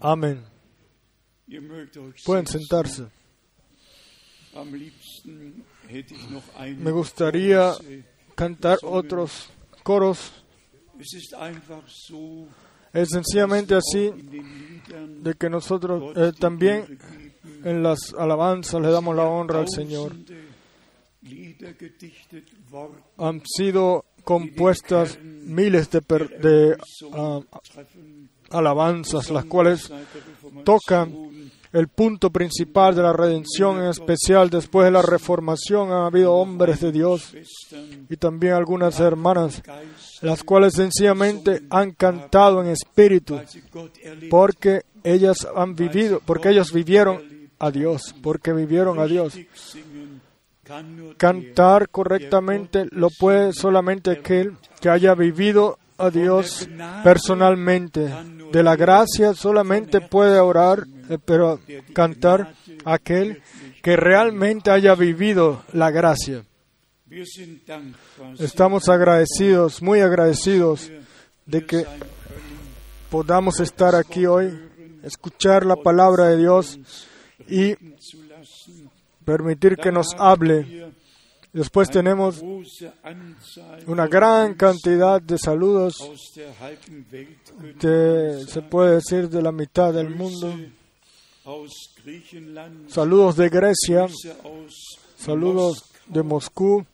Amén. Pueden sentarse. Me gustaría cantar otros coros. Es sencillamente así de que nosotros eh, también en las alabanzas le damos la honra al Señor. Han sido compuestas miles de, per- de treffen alabanzas, las cuales tocan el punto principal de la redención, en especial después de la reformación ha habido hombres de Dios y también algunas hermanas, las cuales sencillamente han cantado en espíritu, porque ellas han vivido, porque ellos vivieron a Dios, porque vivieron a Dios. Cantar correctamente lo puede solamente aquel que haya vivido a Dios personalmente. De la gracia solamente puede orar, eh, pero cantar aquel que realmente haya vivido la gracia. Estamos agradecidos, muy agradecidos de que podamos estar aquí hoy, escuchar la palabra de Dios y permitir que nos hable. Después tenemos una gran cantidad de saludos de, se puede decir, de la mitad del mundo. Saludos de Grecia, saludos de Moscú,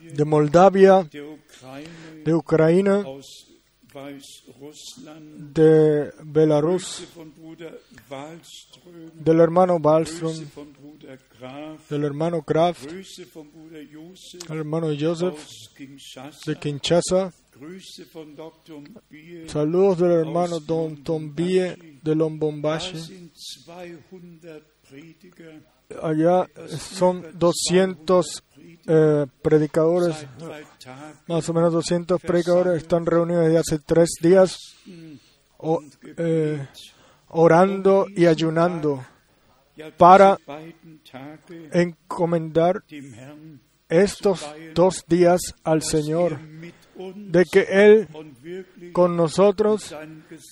de Moldavia, de Ucrania, de Belarus, del hermano Wallström, del hermano Kraft, del hermano Joseph de Kinshasa, saludos del hermano Don Tombie de Lombombashi. Sind 200 Prediger Allá son 200 eh, predicadores, más o menos 200 predicadores, están reunidos desde hace tres días eh, orando y ayunando para encomendar estos dos días al Señor, de que Él con nosotros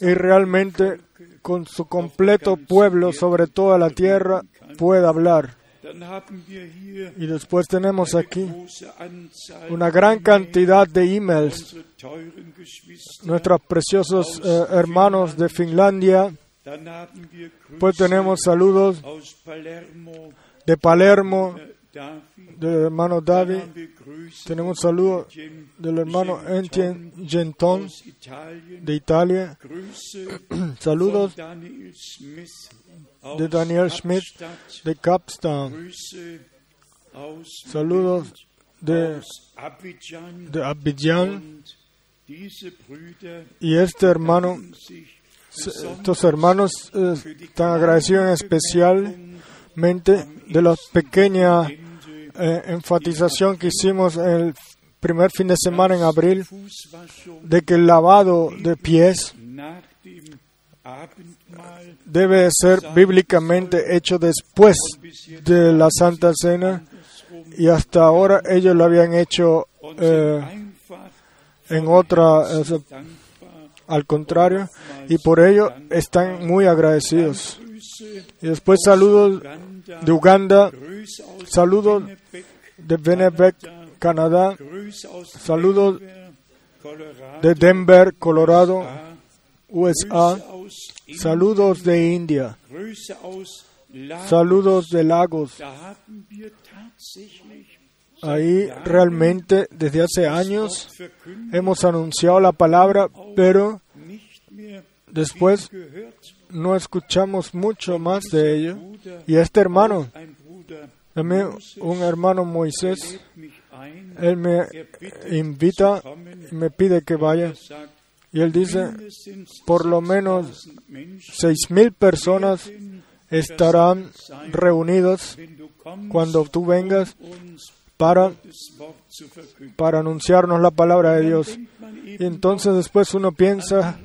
y realmente con su completo pueblo sobre toda la tierra pueda hablar. Y después tenemos aquí una gran cantidad de emails. Nuestros preciosos eh, hermanos de Finlandia, pues tenemos saludos de Palermo, del hermano David, tenemos saludos del hermano Etienne Genton de Italia, saludos de Daniel Schmidt de Capstown, saludos de, de Abidjan. Y este hermano, estos hermanos eh, están agradecidos especialmente de la pequeña eh, enfatización que hicimos el primer fin de semana en abril de que el lavado de pies debe de ser bíblicamente hecho después de la Santa Cena y hasta ahora ellos lo habían hecho eh, en otra, eh, al contrario, y por ello están muy agradecidos. Y después saludos de Uganda, saludos de Winnipeg, Canadá, saludos de Denver, Colorado, USA, saludos de India, saludos de Lagos. Ahí realmente desde hace años hemos anunciado la palabra, pero después no escuchamos mucho más de ello. Y este hermano, también un hermano Moisés, él me invita me pide que vaya. Y él dice, por lo menos 6000 Menschen, seis mil personas estarán reunidos cuando tú vengas para, para anunciarnos la palabra de Dios. Y entonces después uno piensa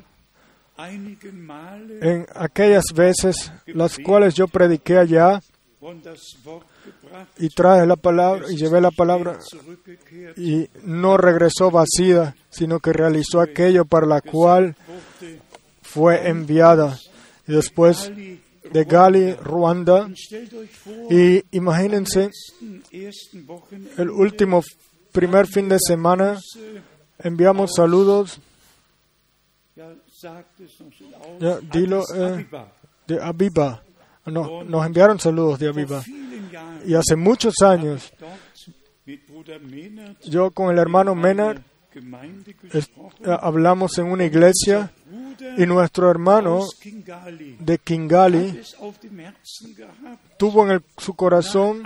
en aquellas veces las cuales yo prediqué allá y traje la palabra y llevé la palabra y no regresó vacía, sino que realizó aquello para la cual fue enviada. Y después de Gali, Ruanda. Y imagínense el último primer fin de semana. Enviamos saludos Ja, dilo, eh, de Abiba. No, nos enviaron saludos de Abiba. Y hace muchos años yo con el hermano Menard es- hablamos en una iglesia y nuestro hermano de Kingali tuvo en el- su corazón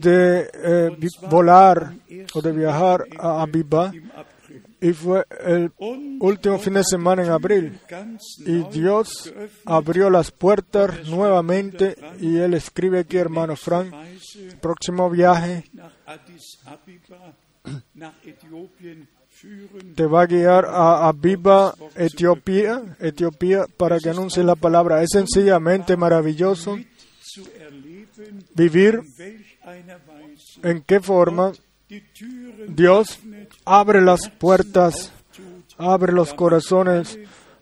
de eh, volar o de viajar a Abiba. Y fue el último fin de semana en abril y Dios abrió las puertas nuevamente y él escribe aquí hermano Frank próximo viaje te va a guiar a Abiba, Etiopía, Etiopía, para que anuncie la palabra. Es sencillamente maravilloso vivir en qué forma Dios abre las puertas, abre los corazones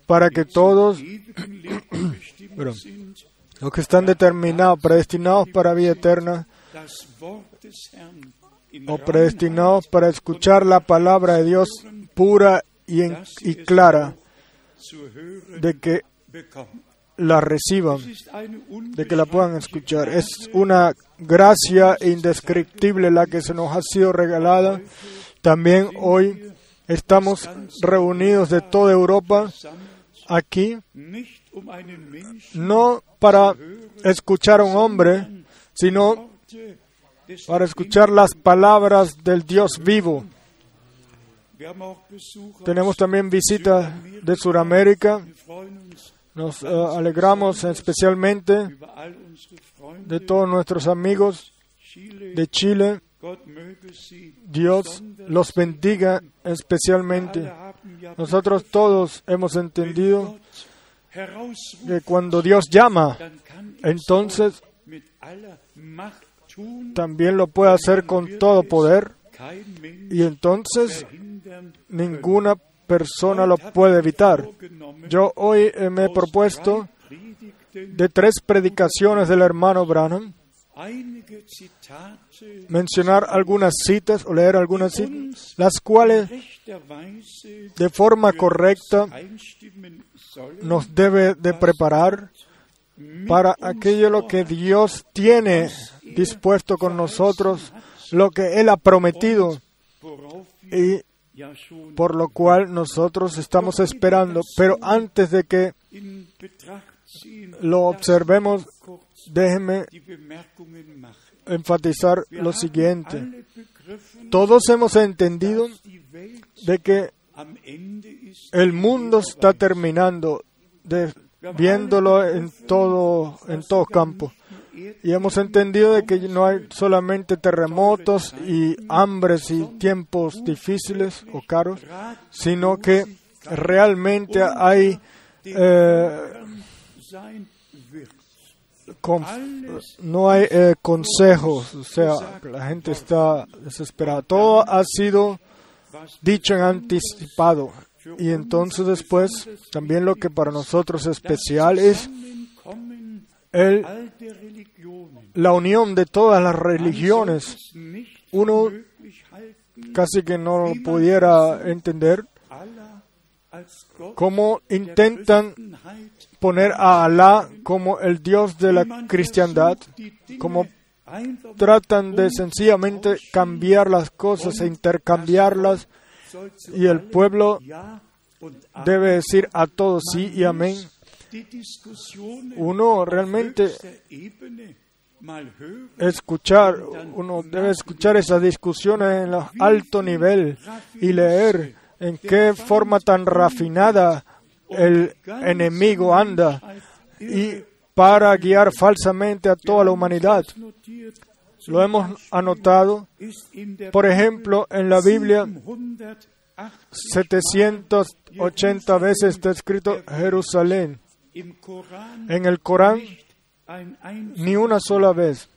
para que todos los que están determinados, predestinados para vida eterna o predestinados para escuchar la palabra de Dios pura y, clara, de que. La reciban. De que la puedan escuchar. Es una gracia indescriptible la que se nos ha sido regalada. También hoy estamos reunidos de toda Europa aquí, no para escuchar a un hombre, sino para escuchar las palabras del Dios vivo. Tenemos también visitas de Sudamérica. Nos eh, alegramos especialmente de todos nuestros amigos de Chile. Dios los bendiga especialmente. Nosotros todos hemos entendido que cuando Dios llama, entonces también lo puede hacer con todo poder y entonces ninguna persona lo puede evitar. Yo hoy me he propuesto de tres predicaciones del hermano Branham mencionar algunas citas o leer algunas citas, las cuales de forma correcta nos debe de preparar para aquello lo que Dios tiene dispuesto con nosotros, lo que Él ha prometido y por lo cual nosotros estamos esperando. Pero antes de que lo observemos, machen. enfatizar lo siguiente. Todos hemos entendido de que el mundo está terminando, viéndolo en todo, en todo campo. Y hemos entendido de que no hay solamente terremotos y hambres y tiempos difíciles o caros, sino que realmente hay eh, no hay eh, consejos, o sea, la gente está desesperada. Todo ha sido dicho en anticipado. Y entonces después, también lo que para nosotros es especial es la unión de todas las religiones. Uno casi que no lo pudiera entender cómo intentan poner a Alá como el Dios de la cristiandad, einfach tratan de sencillamente cambiar las cosas e intercambiarlas y el pueblo debe decir a todos sí y amén. Uno realmente escuchar, uno debe escuchar esas discusiones en lo alto nivel y leer en qué forma tan rafinada el enemigo anda y para guiar falsamente a toda la humanidad. Lo hemos anotado, por ejemplo, en la Biblia 780 780 veces está escrito Jerusalén. En el Corán ni una sola vez.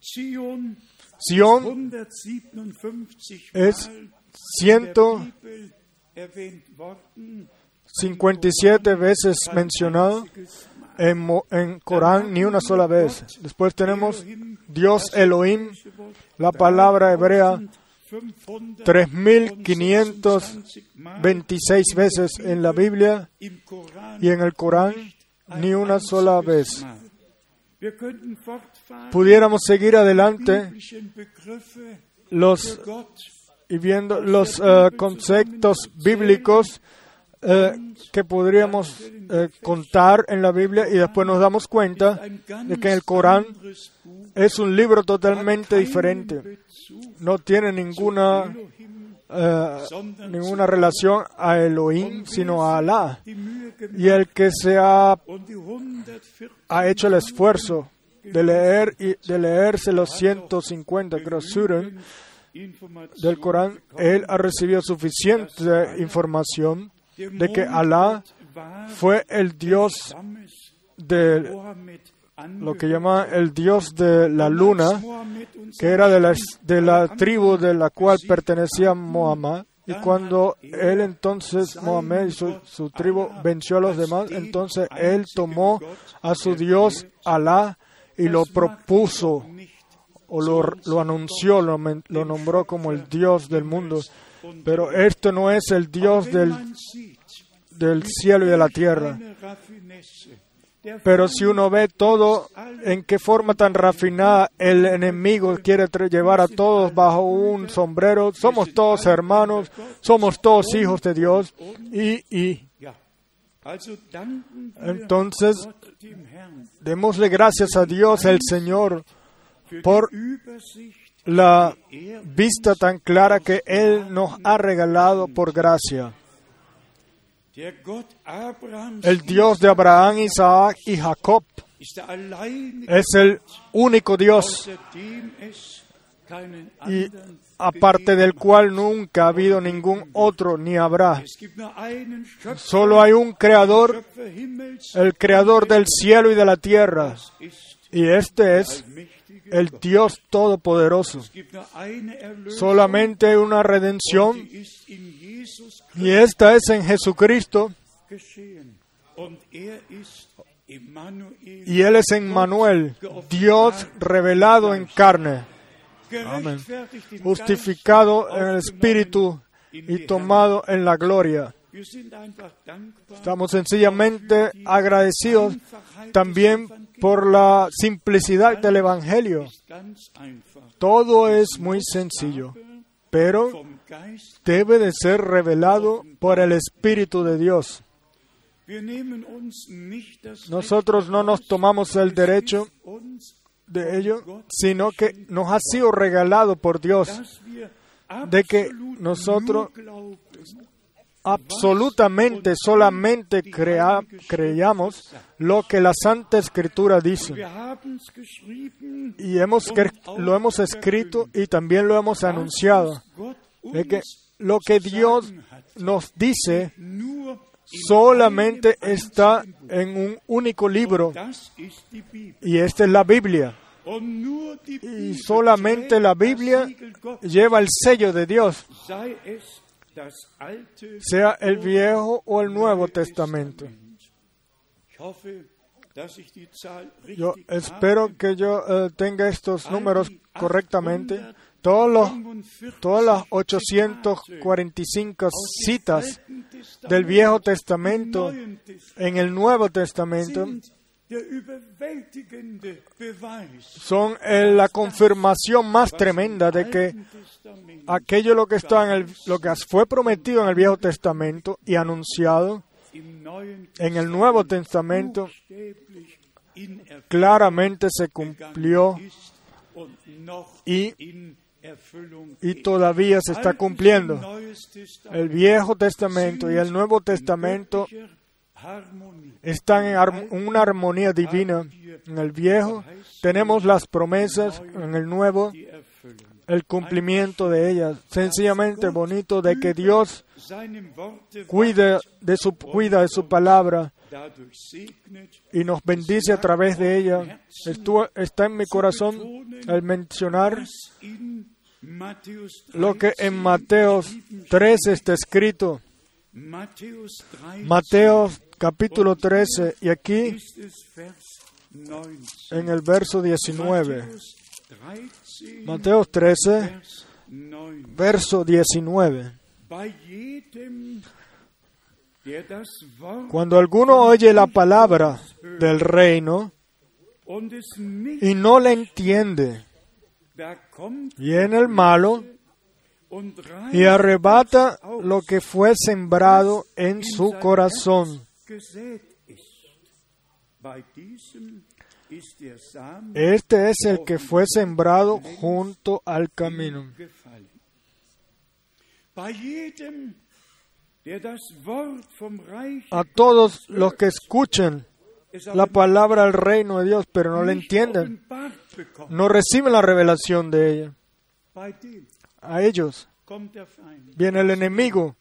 Sion 157 es Mal in der ciento Bibel erwähnt worden. 57 veces mencionado, en, en Corán ni una sola vez. Después tenemos Dios Elohim, la palabra hebrea 3.526 veces en la Biblia y en el Corán ni una sola vez. Pudiéramos seguir adelante los y viendo los eh, conceptos bíblicos eh, que podríamos eh, contar en la Biblia y después nos damos cuenta de que el Corán es un libro totalmente diferente. No tiene ninguna, eh, ninguna relación a Elohim, sino a Alá. Y el que se ha, und die 140 ha hecho el esfuerzo de leer y de leerse los 150 creo, suren Informationen del Corán, él ha recibido suficiente información de que Alá fue el Dios de lo que llama el Dios de la luna, Mohammed que era de la, de la tribu de la cual pertenecía Muhammad. Y cuando él entonces, Mohammed y su, su tribu venció a los demás, entonces él tomó a su Dios Alá y lo propuso o lo, lo anunció, lo, lo nombró como el Dios del mundo. Pero esto no es el Dios del, del cielo y de la tierra. Pero si uno ve todo en qué forma tan refinada el enemigo quiere llevar a todos bajo un sombrero, somos todos hermanos, somos todos hijos de Dios y, y entonces démosle gracias a Dios el Señor por la vista tan clara que Él nos ha regalado por gracia. El Dios de Abraham, Isaac y Jacob es el único Dios. Y aparte del cual nunca ha habido ningún otro ni habrá. Solo hay un creador, el creador del cielo y de la tierra, y este es el Dios todopoderoso. Solamente hay una redención y esta es en Jesucristo. Er y Él es en Manuel, Dios revelado en carne, im justificado en el Espíritu y tomado en la gloria. Estamos sencillamente agradecidos también por la simplicidad del Evangelio. Todo es muy sencillo, pero debe de ser revelado por el Espíritu de Dios. Nosotros no nos tomamos el derecho de ello, sino que nos ha sido regalado por Dios, de que nosotros absolutamente solamente crea- creamos lo que la Santa Escritura dice. Y hemos, lo hemos escrito y también lo hemos anunciado, De que lo que Dios nos dice solamente está en un único libro y esta es la Biblia. Y solamente la Biblia lleva el sello de Dios, es sea el Viejo o el Nuevo Testamento. Yo espero que yo eh, tenga estos números correctamente. Todos los, todas las 845 citas del Viejo Testamento en el Nuevo Testamento son la confirmación más tremenda de que aquello lo que está en el, lo que fue prometido en el Viejo Testamento y anunciado en el Nuevo Testamento claramente se cumplió y, y todavía se está cumpliendo. El Viejo Testamento y el Nuevo Testamento están en una armonía divina. En el Viejo tenemos las promesas, en el Nuevo el cumplimiento de ellas. Sencillamente bonito de que Dios cuide de su, cuida de su palabra y nos bendice a través de ella. Está en mi corazón el mencionar lo que 13 en Mateo 3 está escrito. Matthäus 13 Mateo capítulo 13 y aquí ist es Vers 19. en el verso 19. Matthäus 13, Mateo 13, Vers 9. verso 19. Bei jedem, der das Wort Cuando alguno oye la palabra del reino y no la entiende, viene el malo y arrebata lo que fue sembrado en su corazón. Este es el que fue sembrado junto al camino. A todos los que escuchen es la palabra del reino de Dios, pero no la entienden, no reciben la revelación de ella. A ellos viene el enemigo,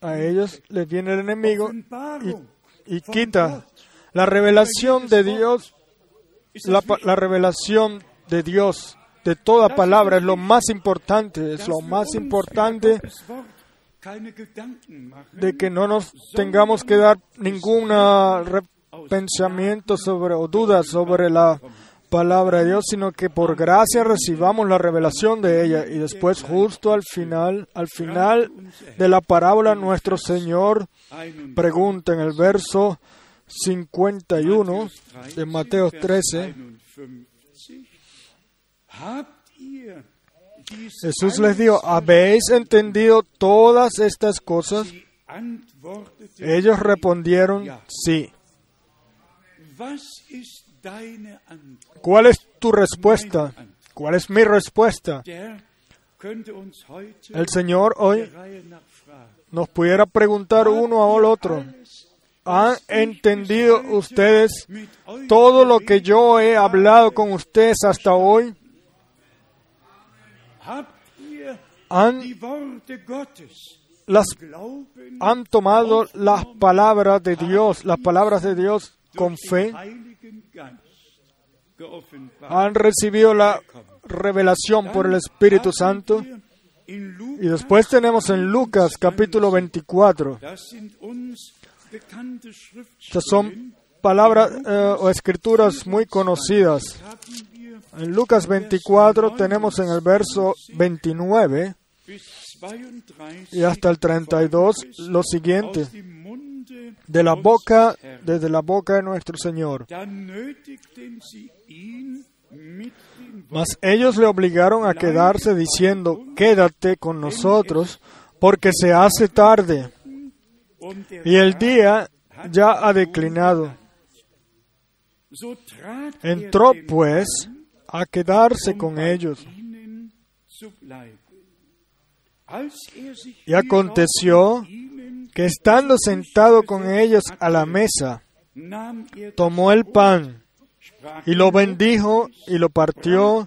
a ellos les viene el enemigo Offenbarung y quita la revelación de Dios, la, la revelación de Dios, de toda palabra, es lo más importante, es lo más importante de que no nos tengamos que dar ningún pensamiento sobre o dudas sobre la palabra de Dios, sino que por gracia recibamos la revelación de ella y después justo al final, al final de la parábola nuestro Señor 21, pregunta en el verso 51 de Mateo 13, 51. Habt ihr dies Jesús les dijo, ¿habéis entendido todas estas cosas? Ellos respondieron, sí. ¿Cuál es tu respuesta? ¿Cuál es mi respuesta? El Señor hoy nos pudiera preguntar uno al otro, ¿han entendido ustedes todo lo que yo he hablado con ustedes hasta hoy? ¿Han, las, han tomado las palabras de Dios, las palabras de Dios con fe? ¿Han recibido la revelación por el Espíritu Santo? Y después tenemos en Lucas capítulo 24. das sind uns bekannte Estas son palabras eh, o escrituras muy conocidas. En Lucas 24 tenemos en el verso 29 bis 32 y hasta el 32 lo siguiente. De la boca, desde la boca de nuestro Señor. Mas ellos le obligaron a quedarse diciendo, quédate con nosotros, porque se hace tarde y el día ya ha declinado. Entró er denn pues a quedarse um con ellos. er Y aconteció que estando sentado con ellos a la mesa, tomó el pan y lo bendijo y lo partió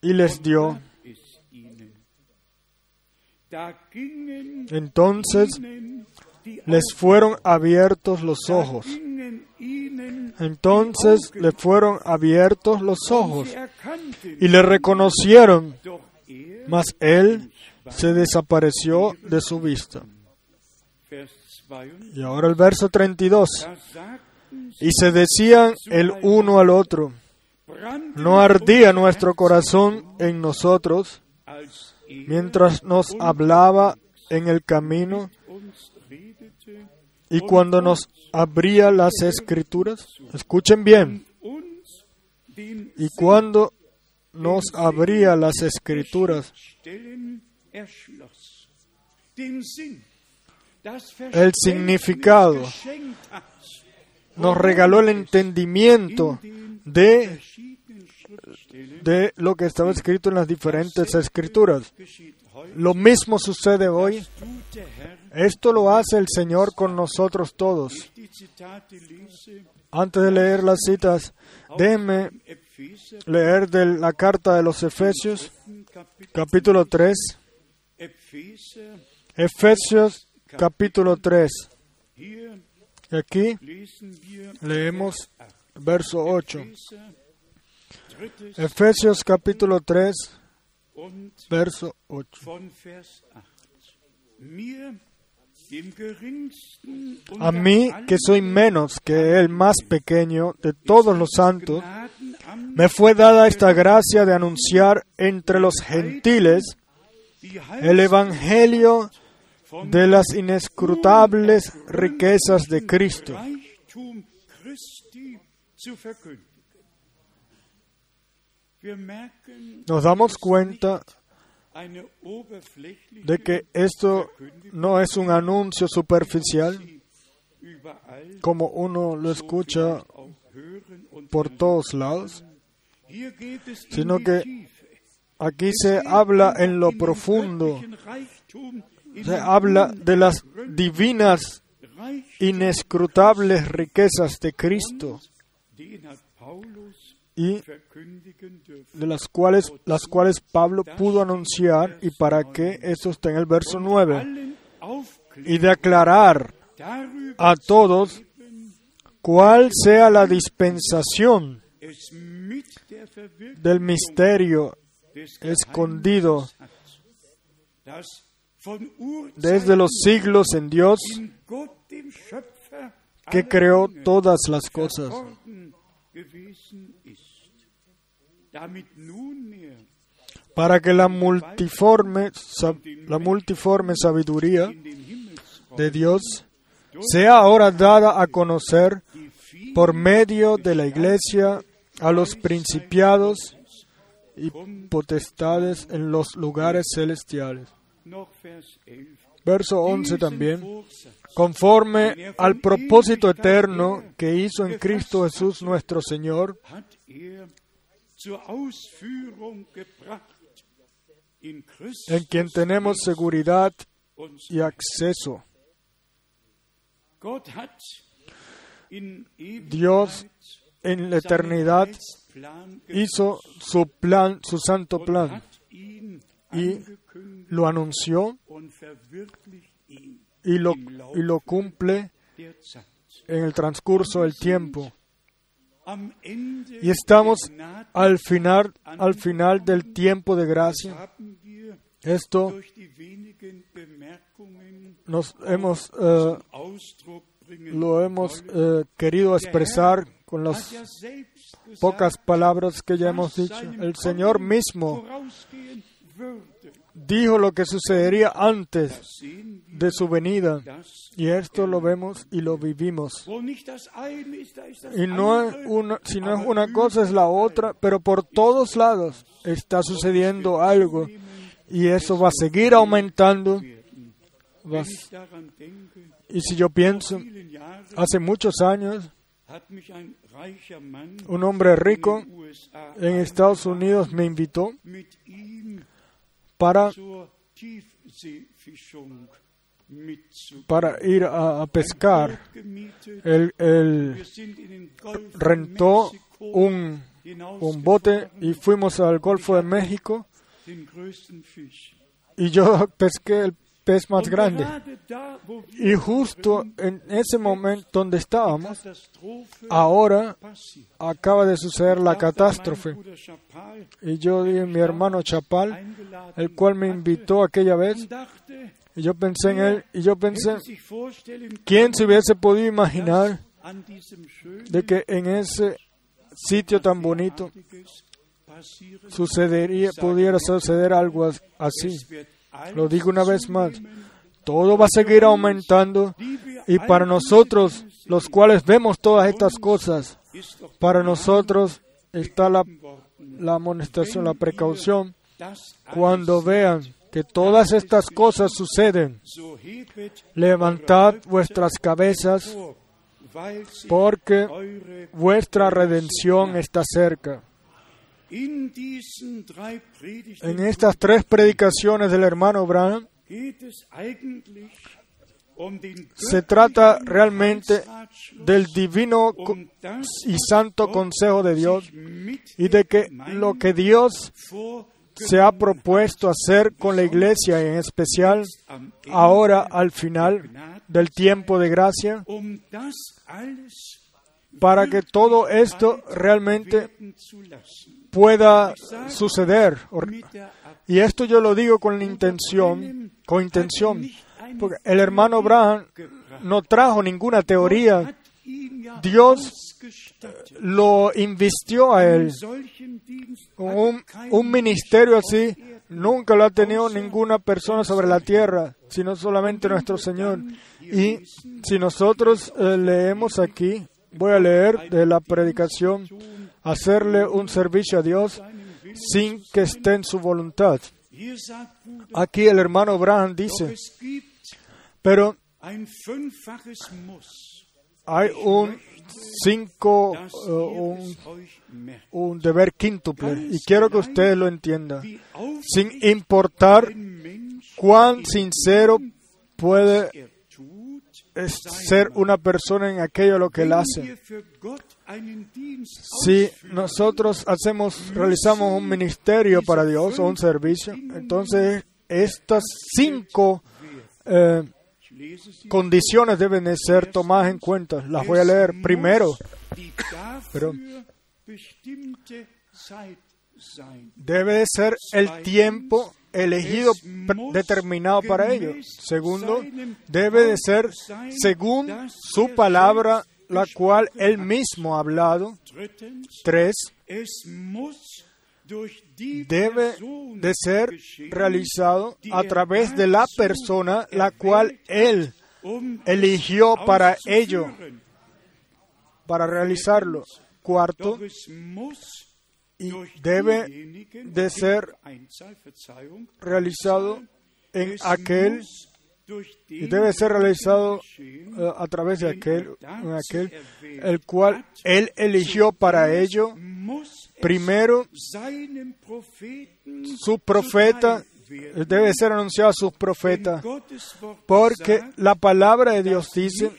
y les dio. Entonces les fueron abiertos los ojos. Entonces le fueron abiertos los ojos y le reconocieron, er, mas él se desapareció de su vista. Vers 22, Y ahora el verso 32. da sagten Y se decían el uno al otro, ¿no ardía nuestro corazón en nosotros mientras nos hablaba en el camino y cuando nos abría las escrituras? Escuchen bien, y cuando nos abría las escrituras, El significado. Nos regaló el entendimiento de, de lo que estaba escrito en las diferentes escrituras. Lo mismo sucede hoy. Esto lo hace el Señor con nosotros todos. Antes de leer las citas, déjenme leer de la carta de los Efesios, capítulo 3. Epheser, Efesios, capítulo 3. hier Y aquí leemos verso 8. Epheser, drittes Efesios, capítulo 3, und verso 8. von Vers 8. A mí, que soy menos que el más pequeño de todos los santos, me fue dada esta gracia de anunciar entre los gentiles el Evangelio de las inescrutables riquezas de Cristo. Nos damos cuenta de que esto no es un anuncio superficial, como uno lo escucha por todos lados, sino que aquí se habla en lo profundo, se habla de las divinas, inescrutables riquezas de Cristo y de las cuales, las cuales Pablo pudo anunciar y para que esto está en el verso 9 y de aclarar a todos cuál sea la dispensación del misterio escondido desde los siglos en Dios que creó todas las cosas. Para que la multiforme, la multiforme sabiduría de Dios sea ahora dada a conocer por medio de la Iglesia a los principiados y potestades en los lugares celestiales. Verso 11 también. Conforme al propósito eterno que hizo en Cristo Jesús nuestro Señor, en quien tenemos seguridad y acceso. Dios en la eternidad hizo su plan, su santo plan, y lo anunció y lo, y lo cumple en el transcurso del tiempo. Y estamos al final, al final del tiempo de gracia. Esto nos hemos, eh, lo hemos eh, querido expresar con las pocas palabras que ya hemos dicho. El Señor mismo dijo lo que sucedería antes de su venida. Y esto lo vemos y lo vivimos. Y no es una, si no es una cosa, es la otra, pero por todos lados está sucediendo algo. Y eso va a seguir aumentando. y si yo pienso, hace muchos años, un hombre rico en Estados Unidos me invitó para, para ir a, pescar. Él, rentó un, un bote y fuimos al Golfo de México. Y yo pesqué el pez más grande. Y justo en ese momento donde estábamos, ahora acaba de suceder la catástrofe. Y yo dije, mi hermano Chapal, el cual me invitó aquella vez, y yo pensé en él, y yo pensé, ¿quién se hubiese podido imaginar de que en ese sitio tan bonito sucedería, pudiera suceder algo así? Lo digo una vez más, todo va a seguir aumentando y para nosotros, los cuales vemos todas estas cosas, para nosotros está la, la amonestación, la precaución, cuando vean que todas estas cosas suceden, levantad vuestras cabezas porque vuestra redención está cerca. En estas tres predicaciones del hermano Branham se trata realmente del divino y santo consejo de Dios y de que lo que Dios se ha propuesto hacer con la iglesia, en especial ahora al final del tiempo de gracia, para que todo esto realmente pueda suceder. Y esto yo lo digo con intención, con intención, Porque el hermano Abraham no trajo ninguna teoría. Dios ausgestattet. lo invistió a él. Un, un ministerio así nunca lo ha tenido ninguna persona sobre la tierra, sino solamente nuestro Señor. Y si nosotros eh, leemos aquí, voy a leer de la predicación, hacerle un servicio a Dios sin que esté en su voluntad. Aquí el hermano Abraham dice, pero hay un cinco, eh, un, deber quíntuple, y quiero que ustedes lo entiendan, sin importar cuán sincero puede es ser una persona en aquello lo que él hace. Si nosotros hacemos, realizamos un ministerio para Dios o un servicio, entonces estas cinco eh, condiciones deben de ser tomadas en cuenta. Las voy a leer primero. Pero-. Debe de ser el tiempo elegido determinado para ello. Segundo, debe de ser según su palabra, la cual él mismo ha hablado. Tres, debe de ser realizado a través de la persona la cual él um eligió para ello, para realizarlo. Cuarto, y debe de ser realizado en aquel y debe ser realizado eh, a través de aquel, aquel, el cual él eligió para ello. primero su profeta, debe ser anunciado a sus profetas, porque la palabra de Dios dice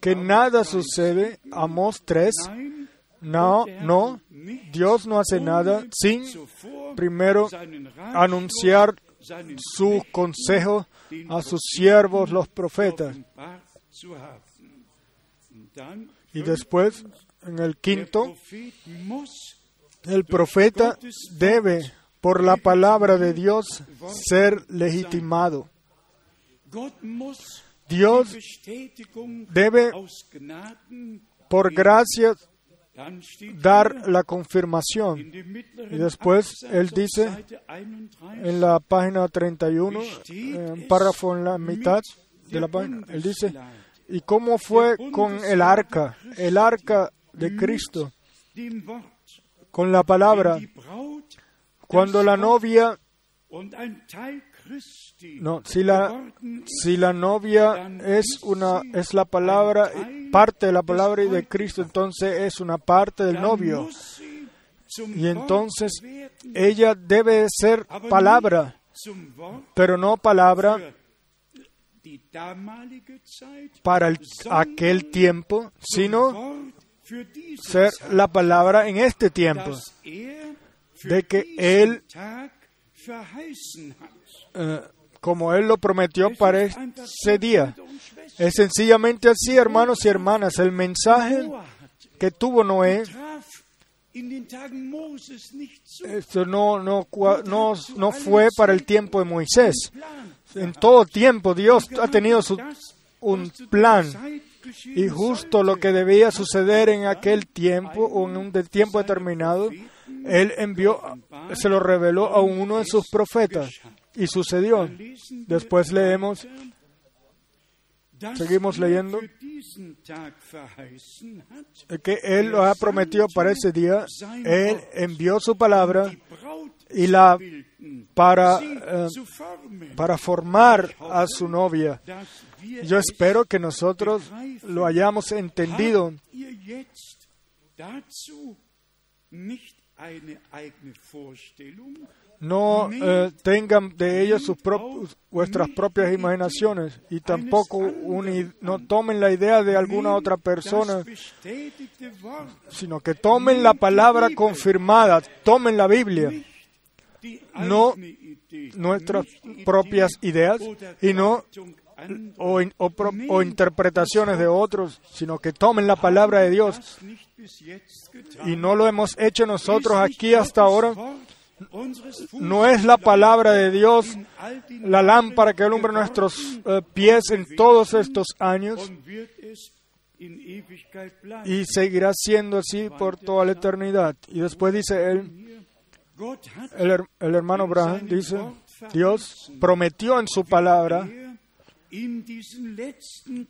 que nada sucede. Amos 3, Nein, no, no, Dios no hace nada sin primero anunciar consejos den a sus siervos los profetas. Y después, en el quinto, el profeta debe, por la palabra de Dios, ser legitimado. Dios debe, por gracia, dar la confirmación. Y después él dice Seite 31, En la página 31, eh, un párrafo en la mitad de la página, él dice, ¿y cómo fue con el arca, el arca de Cristo, con la palabra? Cuando la novia, no, si la, si la novia es una, es la palabra, parte de la palabra y de Cristo, entonces es una parte del novio. Y entonces ella debe ser palabra, pero no palabra para el- aquel tiempo, sino ser la palabra en este tiempo. de que él- eh, como Él lo prometió para ese día. Es sencillamente así, hermanos y hermanas. El mensaje que tuvo Noé, esto no, no, no, no fue para el tiempo de Moisés. En todo tiempo Dios ha tenido su, un plan. Y justo lo que debía suceder en aquel tiempo o en un tiempo determinado, Él envió, se lo reveló a uno de sus profetas. Y sucedió. Después leemos, seguimos leyendo. que Él lo ha prometido para ese día. Él envió su palabra y la para, eh, para formar a su novia. Yo es espero que nosotros lo hayamos entendido. No eh, tengan de ellos sus prop- vuestras propias imaginaciones y tampoco un no tomen la idea de alguna otra persona, sino que tomen la palabra confirmada, tomen la Biblia, No nuestras propias ideas y no o, o interpretaciones de otros, sino que tomen la palabra de Dios. Y no lo hemos hecho nosotros aquí hasta ahora. No es la palabra de Dios la lámpara que alumbra nuestros eh, pies en todos estos años y seguirá siendo así por toda la eternidad. Y después dice él, el, el hermano Abraham dice, Dios prometió en su palabra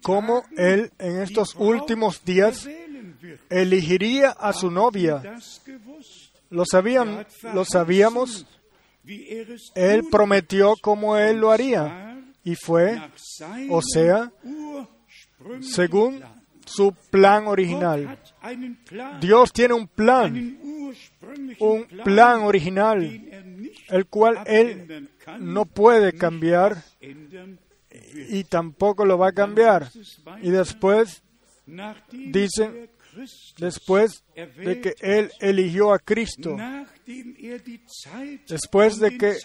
cómo él en estos últimos días elegiría a su novia. Lo sabían, lo sabíamos. Él prometió cómo él lo haría. Y fue, o sea, según su plan original. Dios tiene un plan, un plan original, el cual Él no puede cambiar y tampoco lo va a cambiar. Y después dice, después de que Él eligió a Cristo, después de que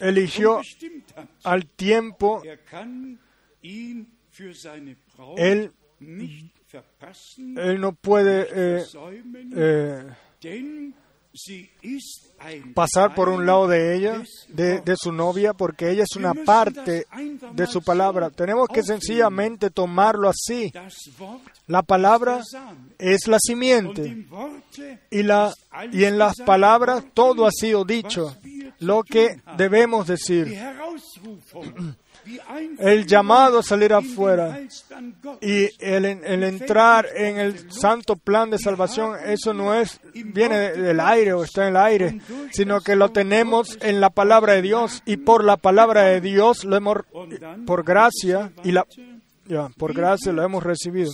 eligió al tiempo, Él, él no puede eh, eh, pasar por un lado de ella, de, de su novia, porque ella es una parte de su palabra. Tenemos que sencillamente tomarlo así. La palabra es la simiente y, la, y en las palabras todo ha sido dicho, lo que debemos decir. El llamado a salir afuera y el, el entrar en el santo plan de salvación, eso no es, viene del aire o está en el aire, sino que lo tenemos en la palabra de Dios y por la palabra de Dios lo hemos, por gracia y la, ya, por gracia lo hemos recibido.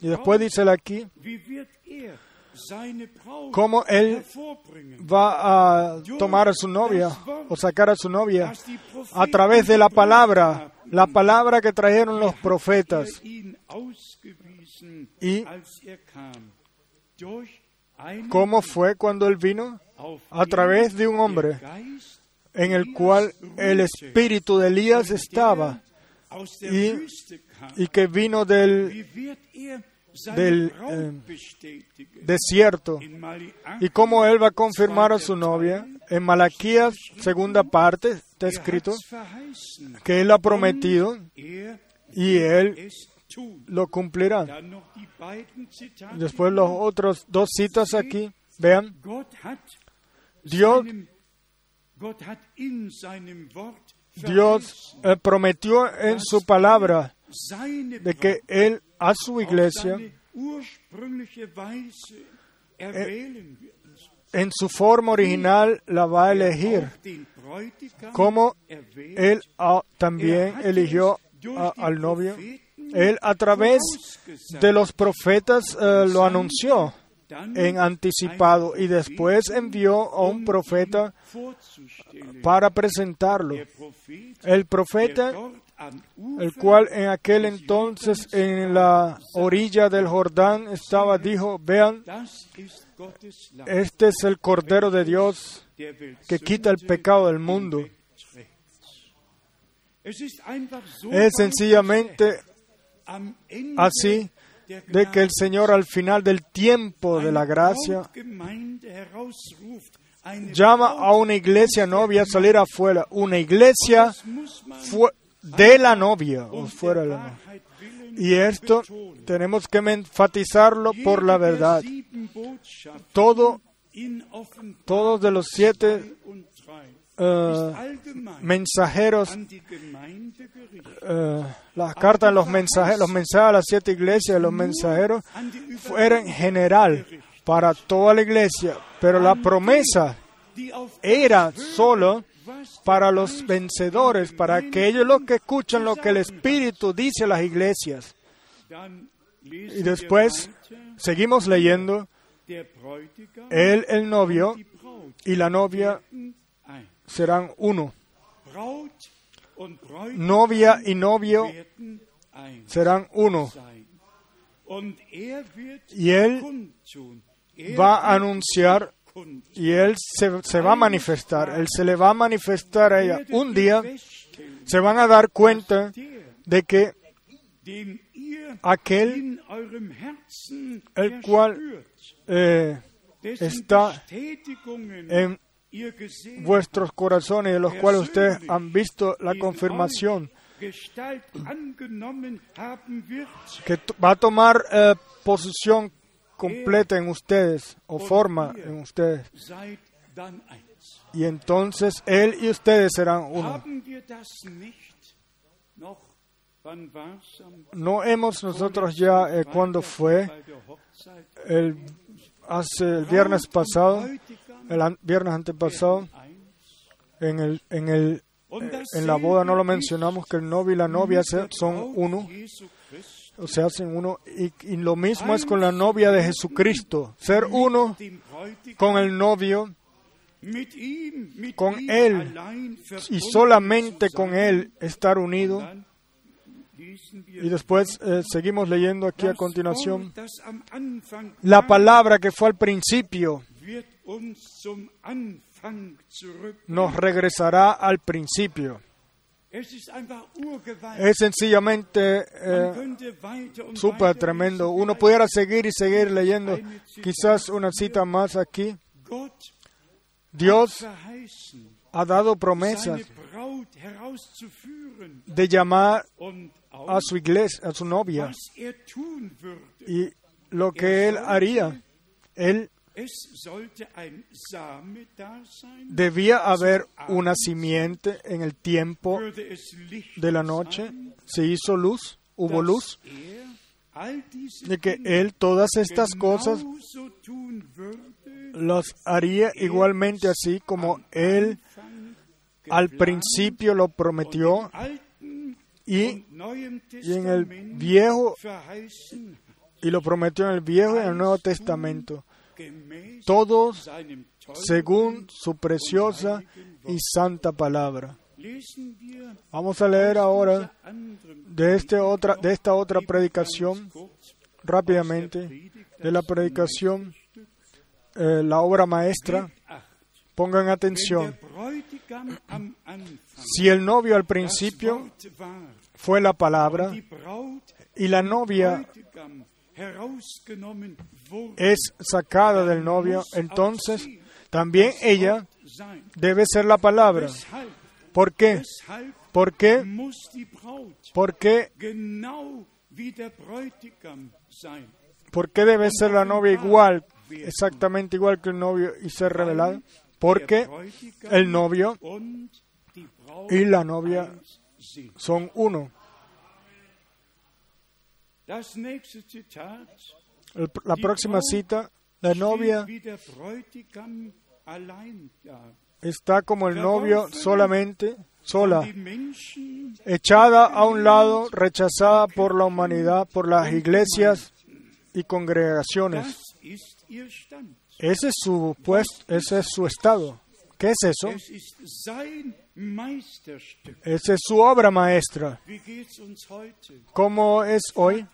Y después dice aquí, cómo él va a tomar a su novia o sacar a su novia a través de la palabra, la palabra que trajeron los profetas. Y cómo fue cuando él vino a través de un hombre en el cual el espíritu de Elías estaba y, y que vino del, del eh, desierto y cómo él va a confirmar a su novia. En Malaquías, segunda parte, está escrito que él ha prometido y él lo cumplirá. Después los otros dos citas aquí, vean, Dios, Dios eh, prometió en su palabra de que él a su iglesia en su forma original la va a elegir, como él también eligió a- al novio. Él a través de los profetas eh, lo anunció en anticipado y después envió a un profeta para presentarlo. El profeta, el cual en aquel entonces en la orilla del Jordán estaba, dijo, vean, este es el Cordero de Dios que quita el pecado del mundo. Es sencillamente así de que el Señor al final del tiempo de la gracia llama a una iglesia novia a salir afuera, una iglesia de la novia o fuera de la novia. Y esto tenemos que enfatizarlo por la verdad. Todo, todos de los siete eh, mensajeros, eh, las cartas los mensajeros, los mensajes a las siete iglesias, los mensajeros, fueron general para toda la iglesia, pero la promesa era solo para los vencedores, para aquellos los que escuchan lo que el Espíritu dice a las iglesias. Y después seguimos leyendo, él, el novio, y la novia serán uno. Novia y novio serán uno. Y él va a anunciar y él se, se va a manifestar. Él se le va a manifestar a ella. Un día se van a dar cuenta de que aquel el cual eh, está en vuestros corazones, de los cuales ustedes han visto la confirmación que va a tomar eh, posición completa en ustedes o forma en ustedes. Y entonces Él y ustedes serán uno. No hemos nosotros ya eh, cuando fue el hace el viernes pasado, el viernes antepasado, en el en el en la boda no lo mencionamos que el novio y la novia son uno, o se hacen uno, y, lo mismo es con la novia de Jesucristo, ser uno con el novio, con Él, y solamente con Él estar unido. Y después eh, seguimos leyendo aquí a continuación. La palabra que fue al principio nos regresará al principio. Es sencillamente eh, súper tremendo. Uno pudiera seguir y seguir leyendo quizás una cita más aquí. Dios ha dado promesas de llamar a su iglesia, a su novia, y lo que él haría. Él Debía haber una simiente en el tiempo de la noche. Se hizo luz, hubo luz, de que Él todas estas cosas las haría igualmente así como Él al principio lo prometió y, y en el viejo y lo prometió en el viejo y en el Nuevo Testamento todos según su preciosa y santa palabra. Vamos a leer ahora de, este otra, de esta otra predicación rápidamente, de la predicación, eh, la obra maestra. Pongan atención. Si el novio al principio fue la palabra y la novia es sacada del novio, entonces también ella debe ser la palabra. ¿Por qué? ¿Por qué? ¿Por qué? ¿Por qué debe ser la novia igual, exactamente igual que el novio y ser revelada? Porque el novio y la novia son uno la próxima cita, la novia está como el novio solamente, sola, echada a un lado, rechazada por la humanidad, por las iglesias y congregaciones. Ese es su puesto, ese es su estado. ¿Qué es eso? Esa es su obra maestra. ¿Cómo es hoy?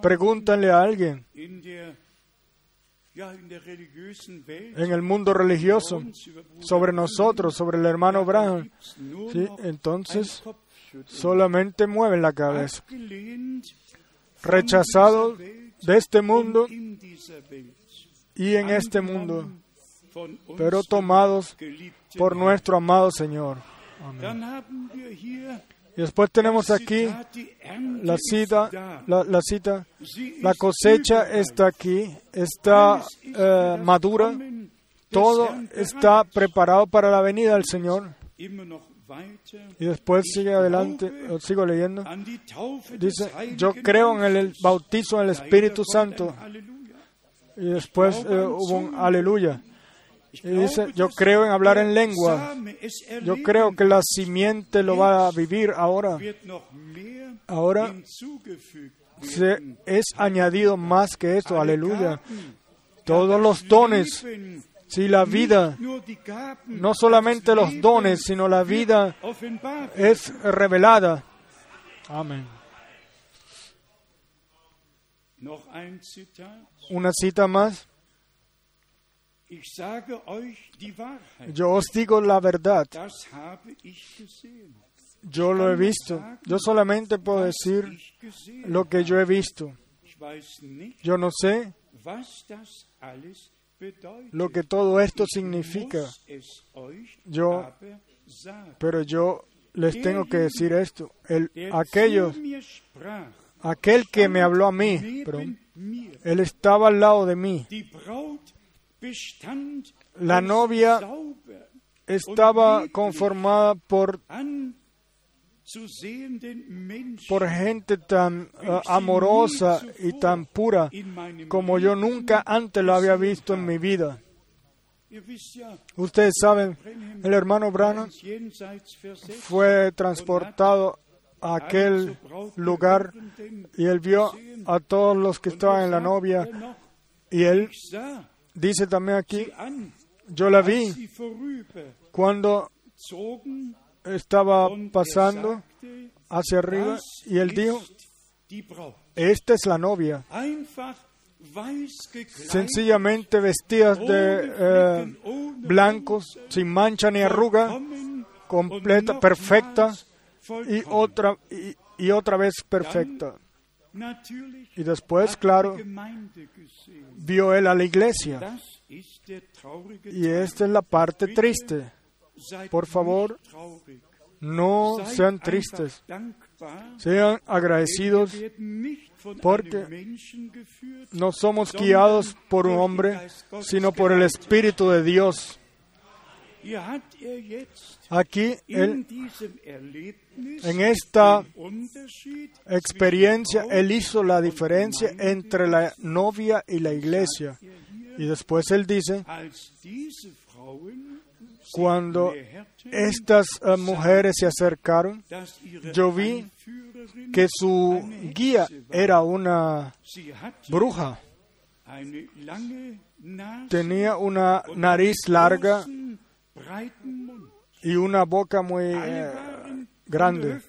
Pregúntale a alguien en el mundo religioso sobre nosotros, sobre el hermano Abraham. Entonces, solamente mueven la cabeza. Rechazado de este mundo y en este mundo pero tomados por nuestro amado Señor. Y después tenemos aquí la cita, la, cita, la cosecha está aquí, está eh, madura, todo está preparado para la venida del Señor. Y después sigue adelante, sigo leyendo. Dice, yo creo en el bautizo en el Espíritu Santo. Y después eh, hubo un aleluya. Dice, yo creo en hablar en lengua. Yo creo que la simiente lo va a vivir ahora. Ahora se es añadido más que eso. Aleluya. Todos los dones. Si la vida, no solamente los dones, sino la vida es revelada. Amén. Una cita más. Yo os digo la verdad. Yo lo he visto. Yo solamente puedo decir lo que yo he visto. Yo no sé lo que todo esto significa. Yo, pero yo les tengo que decir esto. El, aquellos, aquel que me habló a mí, perdón, él estaba al lado de mí. La novia estaba conformada por por gente tan uh, amorosa y tan pura como yo nunca antes lo había visto en mi vida. Ustedes saben, el hermano Branham fue transportado a aquel lugar y él vio a todos los que estaban en la novia y él dice también aquí, yo la vi cuando estaba pasando hacia arriba y él dijo, esta es la novia. Sencillamente vestidas de eh, blancos, sin mancha ni arruga, completa, perfecta y otra, y, otra vez perfecta. Y después, claro, vio él a la iglesia. Y esta es la parte triste. Por favor, no sean tristes, sean agradecidos porque no somos guiados por un hombre, sino por el Espíritu de Dios. Aquí, él, en esta experiencia, él hizo la diferencia entre la novia y la iglesia. Y después él dice, cuando estas eh, mujeres se acercaron, yo vi que su guía era una bruja. Tenía una nariz larga y una boca muy eh, grande.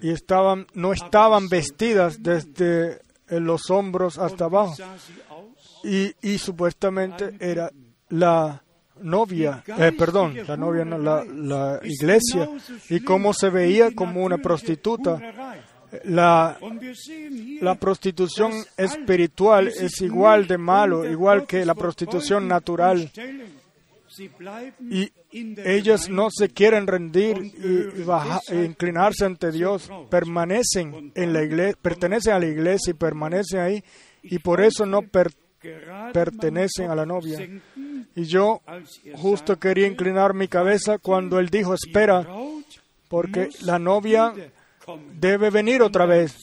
Y estaban, no estaban vestidas desde los hombros hasta abajo. Y, y supuestamente era la novia, eh, perdón, la novia, no, la, la iglesia, y cómo se veía como una prostituta. La, la prostitución espiritual es igual de malo, igual que la prostitución natural. Y ellas no se quieren rendir y, e inclinarse ante Dios, permanecen en la iglesia, pertenecen a la iglesia y permanecen ahí, y por eso no pertenecen a la novia. Y yo justo quería inclinar mi cabeza cuando él dijo, espera, porque la novia debe venir otra vez.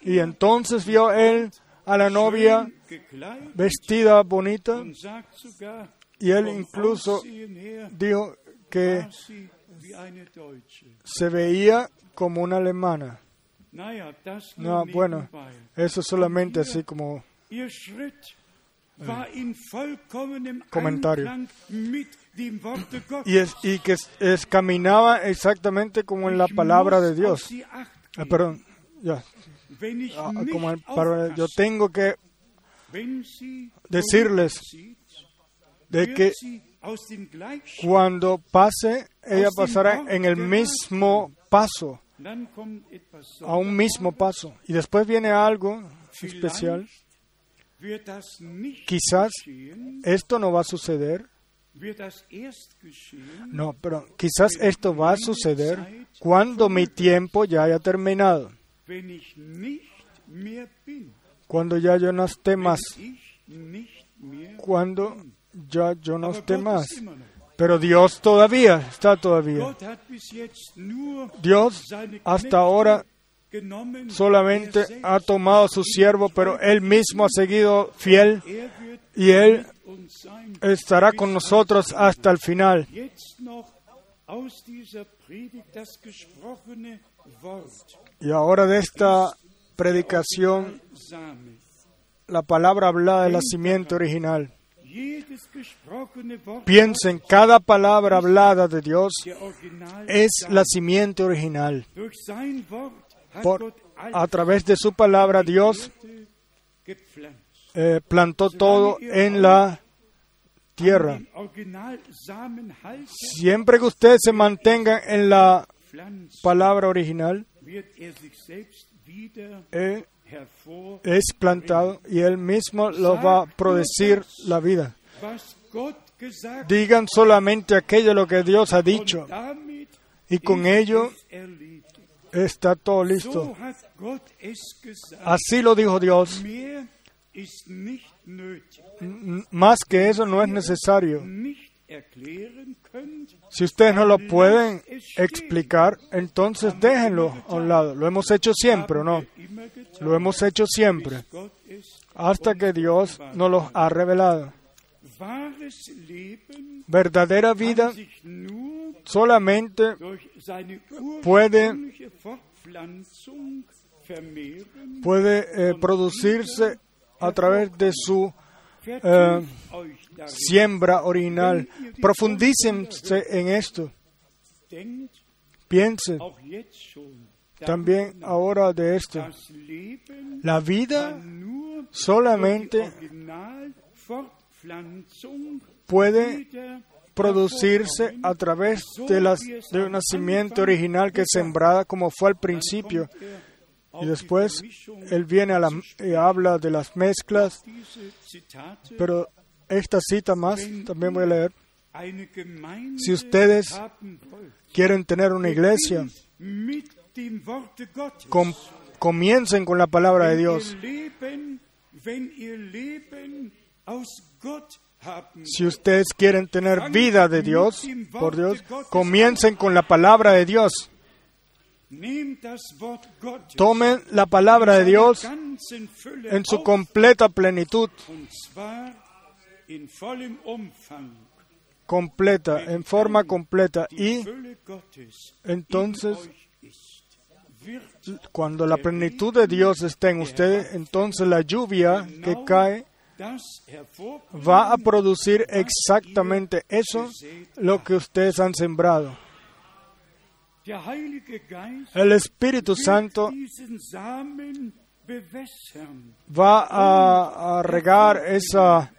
Y entonces vio él a la novia vestida bonita y él incluso dijo que se veía como una alemana. No, bueno, eso solamente así como comentario. Y, es, y que es, caminaba exactamente como en la palabra de Dios. Ah, perdón, ya. Ah, como yo tengo que decirles de que cuando pase, ella pasará en el mismo paso, a un mismo paso. Y después viene algo especial Quizás esto no va a suceder. No, pero quizás esto va a suceder cuando mi tiempo ya haya terminado. Cuando ya yo no esté más. Cuando ya yo no esté más. Pero Dios todavía está todavía. Dios hasta ahora solamente ha tomado a su siervo, pero él mismo ha seguido fiel y él estará con nosotros hasta el final. Y ahora de esta predicación, la palabra hablada de la simiente original. Piensen, cada palabra hablada de Dios es la simiente original a través de su palabra, Dios eh, plantó todo en la tierra. Siempre que ustedes se mantengan en la palabra original, eh, es plantado y Él mismo lo va a producir la vida. Digan solamente aquello lo que Dios ha dicho y con ello está todo listo. Así lo dijo Dios. Más que eso no es necesario. Si ustedes no lo pueden explicar, entonces déjenlo a un lado. Lo hemos hecho siempre, ¿o no? Lo hemos hecho siempre, hasta que Dios nos los ha revelado. Verdadera vida solamente Puede- puede eh, producirse a través de su darin. siembra original. Profundícense en esto. Piensen también ahora de esto. La vida solamente puede producirse a través de, las, de un nacimiento original que es sembrada como fue al principio. Y después él viene a la, y habla de las mezclas, pero esta cita más también voy a leer. Si ustedes quieren tener una iglesia, comiencen con la palabra de Dios. Si ustedes quieren tener vida de Dios, por Dios, comiencen con la palabra de Dios. Tomen la palabra de Dios en su completa plenitud, completa, en forma completa. Y entonces, cuando la plenitud de Dios esté en ustedes, entonces la lluvia que cae va a producir exactamente eso, lo que ustedes han sembrado. El Espíritu Santo va a, regar esa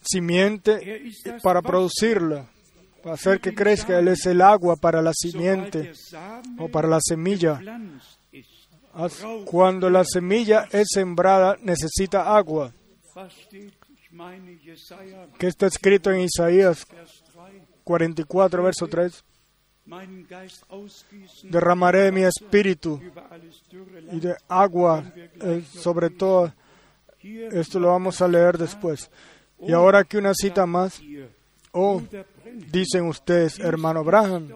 simiente Er para producirla, para hacer que crezca. Él es el agua para la simiente o para la semilla. Cuando la semilla es sembrada, necesita agua. Que está escrito en Isaías Vers 3. 44, verso 3. Derramaré de mi espíritu y de agua eh, sobre todo. Esto lo vamos a leer después. Y ahora aquí una cita más. Oh, dicen ustedes, hermano Braham,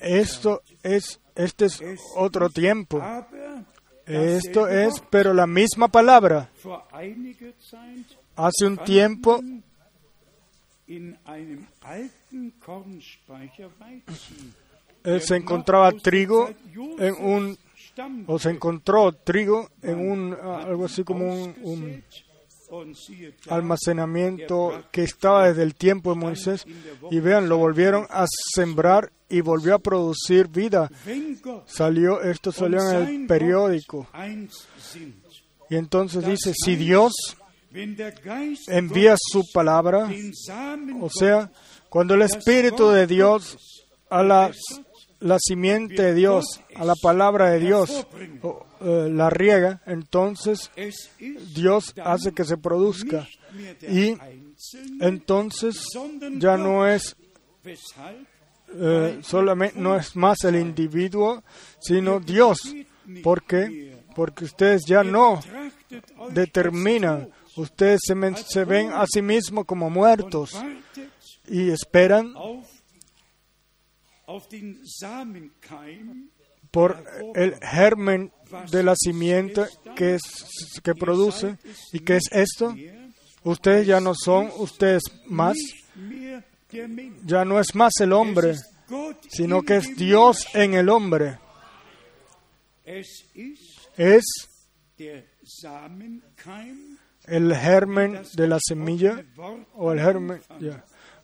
esto es, este es otro tiempo. Aber Esto es, pero la misma palabra. Hace un tiempo eh, se encontraba trigo en un, o se encontró trigo en un, ah, algo así como un, un almacenamiento que estaba desde el tiempo de Moisés. Y vean, lo volvieron a sembrar y volvió a producir vida. Salió, esto salió en el periódico. Y entonces dice, si Dios envía su palabra, o sea, cuando el Espíritu de Dios a la, la simiente de Dios, a la palabra de Dios, eh, la riega, entonces Dios hace que se produzca. Y entonces ya no es eh, solamente no es más el individuo, sino Dios. ¿Por qué? Porque ustedes ya no determinan, ustedes se, se ven a sí mismos como muertos y esperan por el germen de la simiente que, es, que produce. ¿Y qué es esto? Ustedes ya no son ustedes más, ya no es más el hombre, sino in que es Dios en el hombre. Es el germen de la semilla o el germen.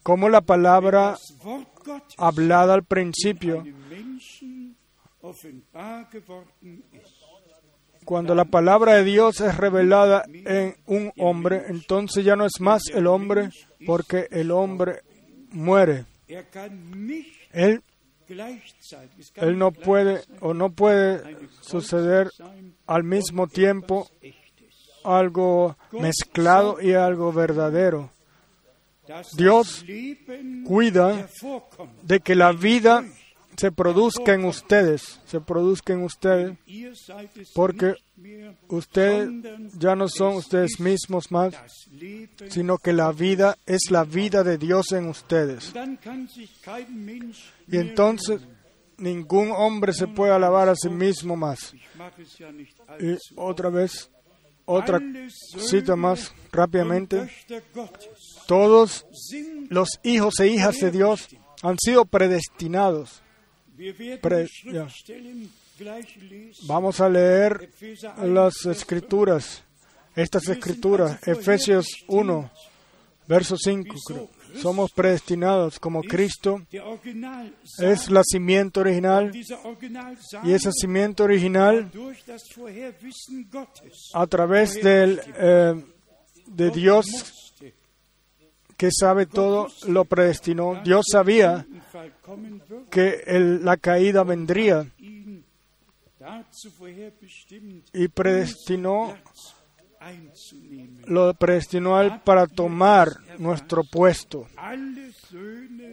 Como la palabra hablada al principio, cuando la palabra de Dios es revelada en un hombre, entonces ya no es más el hombre, porque el hombre muere. Er Él Él no puede o no puede suceder al mismo tiempo algo mezclado y algo verdadero. Dios cuida de que la vida se produzca en ustedes, se produzca en ustedes, porque ustedes ya no son ustedes mismos más, sino que la vida es la vida de Dios en ustedes. Y entonces ningún hombre se puede alabar a sí mismo más. Y otra vez, otra cita más rápidamente. Todos los hijos e hijas de Dios han sido predestinados. Vamos a leer las escrituras, estas escrituras, Efesios 1, verso 5. creo. Somos predestinados como Cristo es la simiente original y esa simiente original a través del, eh, de Dios que sabe todo lo predestinó. Dios sabía que la caída vendría y predestinó lo predestinó a él para tomar nuestro puesto.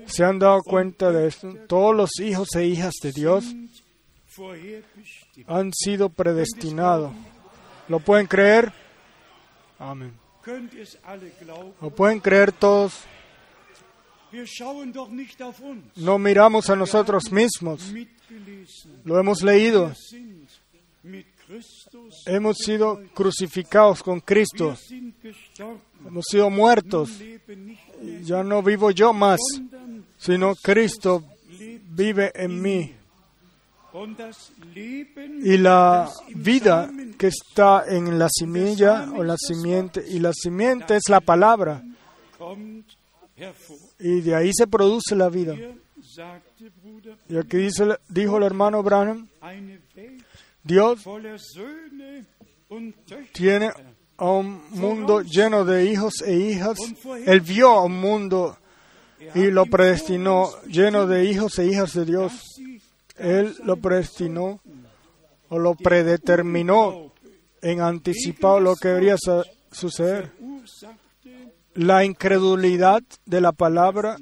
¿Se han dado cuenta de esto? Todos los hijos e hijas de Dios han sido predestinados. ¿Lo pueden creer? Amén. ¿Lo pueden creer todos? No miramos a nosotros mismos. Lo hemos leído. Hemos sido crucificados con Cristo. Hemos sido muertos. Ya no vivo yo más, sino Cristo vive en mí. Y la vida que está en la semilla o la simiente, y la simiente es la palabra, y de ahí se produce la vida. Y aquí dice, dijo el hermano Branham, Dios tiene un mundo lleno de hijos e hijas. Él vio un mundo y lo predestinó lleno de hijos e hijas de Dios. Él lo predestinó o lo predeterminó en anticipado lo que debería suceder. La incredulidad de la palabra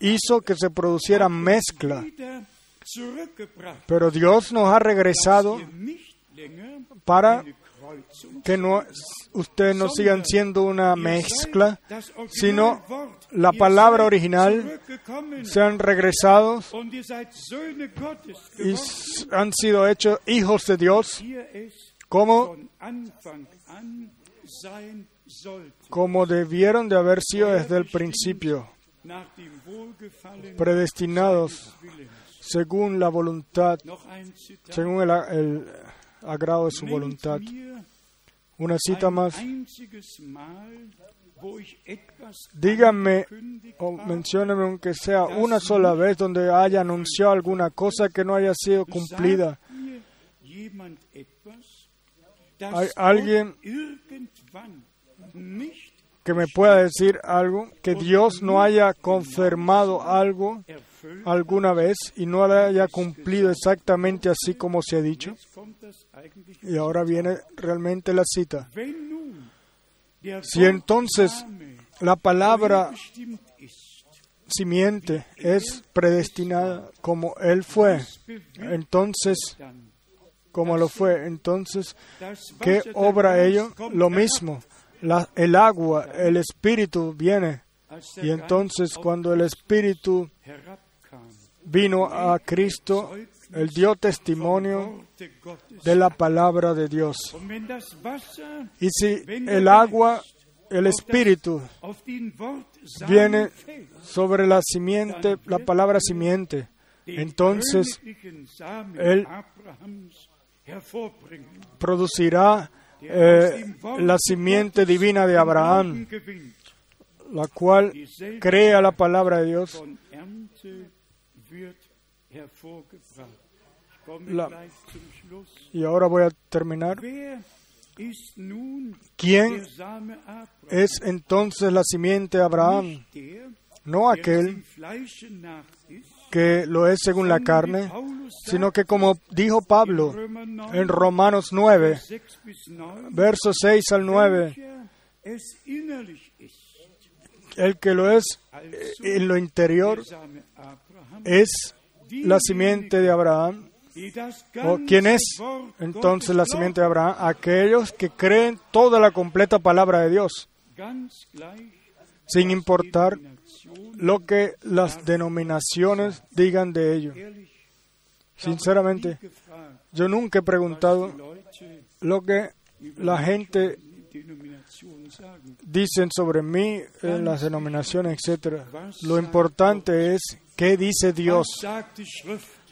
hizo que se produciera mezcla, pero Dios nos ha regresado para que no, ustedes no sigan siendo una mezcla, sino la palabra original, sean regresados y han sido hechos hijos de Dios, como, como debieron de haber sido desde el principio, predestinados según la voluntad, según el, el agrado de su voluntad. Una cita más. Díganme o habe, menciónenme aunque sea una sola vez donde haya anunciado alguna cosa que no haya sido cumplida. Hay alguien que me pueda decir algo, que Dios no haya confirmado algo. Alguna vez y no haya cumplido exactamente así como se ha dicho. Y ahora viene realmente la cita. Si entonces la palabra simiente es predestinada como Él fue, entonces, como lo fue, entonces, ¿qué obra ello? Lo mismo. La- el agua, el espíritu viene. Y entonces cuando el espíritu vino a Cristo, Él dio testimonio de la palabra de Dios. Y si el agua, el espíritu, viene sobre la simiente, la palabra simiente, entonces él producirá eh, la simiente divina de Abraham, la cual crea la palabra de Dios. La-. Y ahora voy a terminar. ¿Quién es entonces la simiente de Abraham? No aquel que lo es según la carne, sino que como dijo Pablo en Romanos 9, versos 6 al 9, el que lo es en lo interior es la simiente de Abraham. ¿O quién es entonces la simiente de Abraham? Aquellos que creen toda la completa palabra de Dios, sin importar lo que las denominaciones digan de ello. Sinceramente, yo nunca he preguntado lo que la gente dicen sobre mí en las denominaciones, etcétera. Lo importante es qué dice Dios,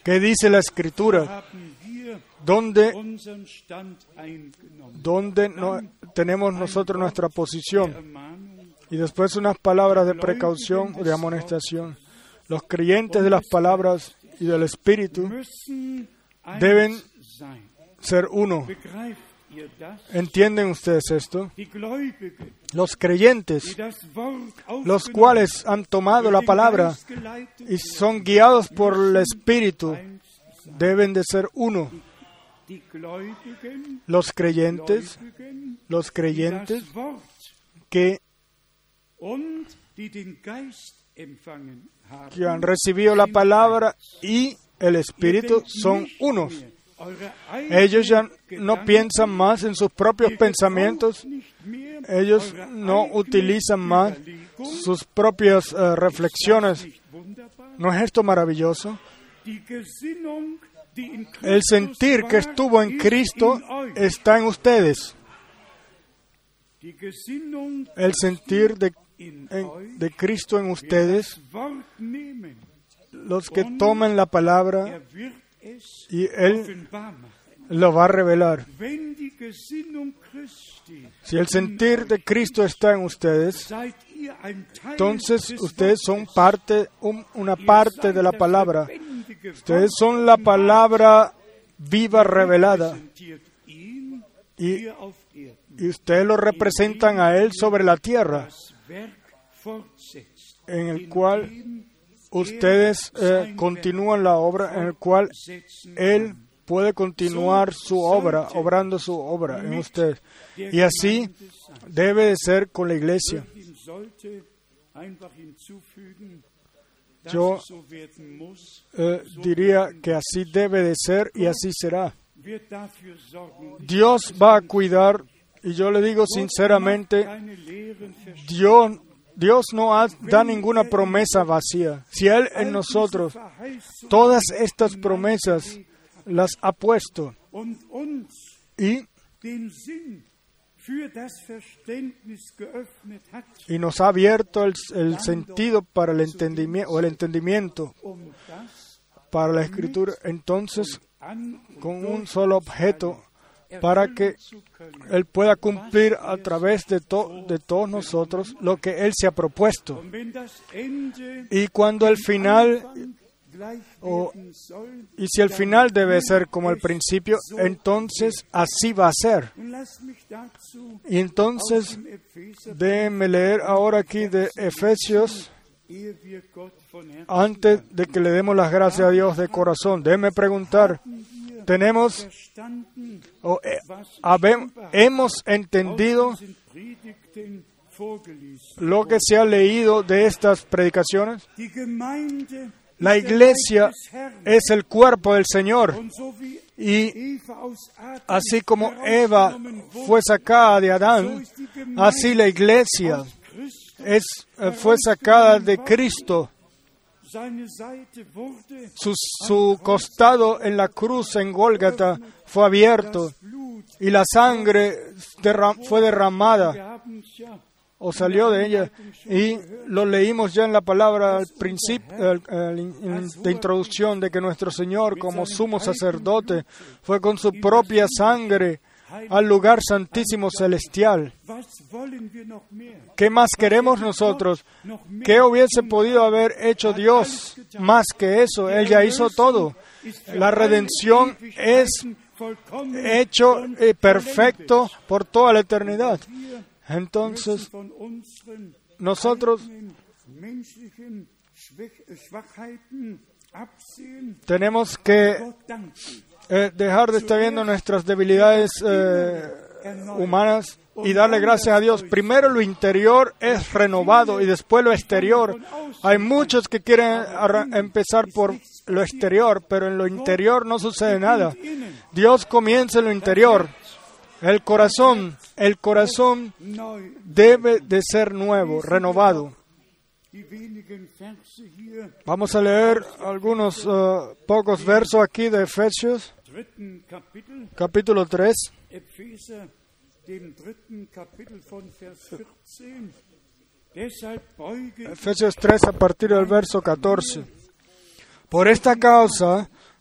qué dice la Escritura, dónde, dónde tenemos nosotros nuestra posición. Y después unas palabras de precaución o de amonestación. Los creyentes de las palabras y del Espíritu deben ser uno. ¿Entienden ustedes esto? Los creyentes, los cuales han tomado la palabra y son guiados por el Espíritu, deben de ser uno. Los creyentes, los creyentes que, que han recibido la palabra y el Espíritu son unos. Ellos ya no piensan más en sus propios pensamientos, ellos no utilizan más sus propias uh, reflexiones. ¿No es esto maravilloso? El sentir que estuvo en Cristo está en ustedes. El sentir de, en, de Cristo en ustedes, los que toman la palabra y Él lo va a revelar. Si el sentir de Cristo está en ustedes, entonces ustedes son parte, un, una parte de la palabra. Ustedes son la palabra viva revelada. Y, y ustedes lo representan a Él sobre la tierra, en el cual ustedes eh, continúan la obra en el cual Él puede continuar su obra, obrando su obra en ustedes. Y así debe de ser con la iglesia. Yo eh, diría que así debe de ser y así será. Dios va a cuidar, y yo le digo sinceramente, Dios Dios no da ninguna promesa vacía. Si Él en nosotros todas estas promesas las ha puesto y, y nos ha abierto el, el sentido para el entendimiento o el entendimiento para la escritura, entonces con un solo objeto para que Él pueda cumplir a través de, de todos nosotros lo que Él se ha propuesto. Y cuando el final, y si el final debe ser como el principio, entonces así va a ser. Y entonces déjenme leer ahora aquí de Efesios antes de que le demos las gracias a Dios de corazón. Déjenme preguntar, tenemos o eh, hemos entendido lo que se ha leído de estas predicaciones. La iglesia es el cuerpo del Señor. Y así como Eva fue sacada de Adán, así la iglesia es, eh, fue sacada de Cristo su, costado en la cruz en Gólgata fue abierto y la sangre fue derramada o salió de ella. Y lo leímos ya en la palabra al principio de introducción de que nuestro Señor, como sumo sacerdote, fue con su propia sangre al lugar santísimo celestial. ¿Qué más queremos nosotros? ¿Qué hubiese podido haber hecho Dios más que eso? Él ya hizo todo. La redención es hecho y perfecto por toda la eternidad. Entonces, nosotros Tenemos que. Eh, dejar de estar viendo nuestras debilidades eh, humanas y darle gracias a Dios. Primero lo interior es renovado y después lo exterior. Hay muchos que quieren empezar por lo exterior, pero en lo interior no sucede nada. Dios comienza en lo interior. El corazón, el corazón debe de ser nuevo, renovado. Vamos a leer algunos eh, pocos versos aquí de Efesios, capítulo 3. Epheser, dem dritten Kapitel von Vers 14. Deshalb beuge ich Efesios 3 a partir del verso 14. Por esta causa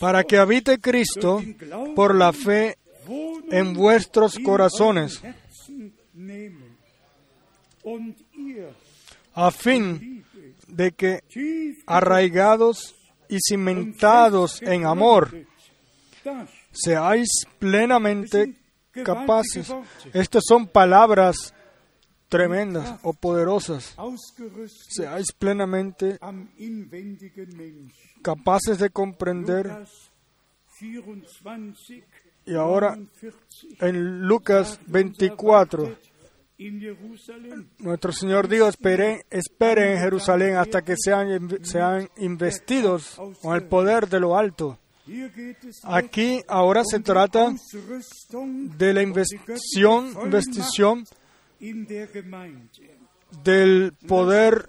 para que habite Cristo por la fe en vuestros corazones, a fin de que, arraigados y cimentados en amor, seáis plenamente capaces. Estas son palabras tremendas o poderosas. Seáis plenamente capaces de comprender. Lukas 24, Y ahora 49, en Lucas 24, in Jerusalem nuestro Señor dijo, esperen, esperen en Jerusalén hasta que sean, sean investidos con el poder de lo alto. Aquí ahora se trata de la investición, investición. Del poder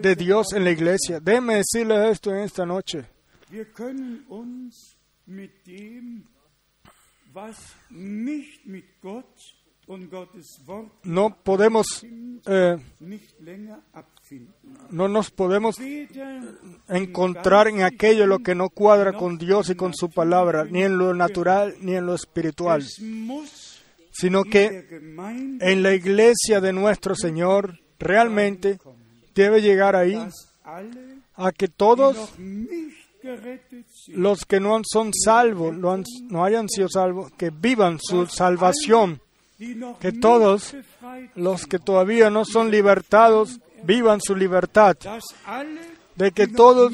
de Dios en la iglesia. Déjenme decirles esto en esta noche. No podemos, eh, no nos podemos encontrar en aquello lo que no cuadra con Dios y con su palabra, ni en lo natural ni en lo espiritual, sino in que en la iglesia de nuestro Señor realmente debe llegar ahí a que todos los que no son salvos, no, hayan sido salvos, que vivan su salvación, que todos los que todavía no son libertados, vivan su libertad, de que todos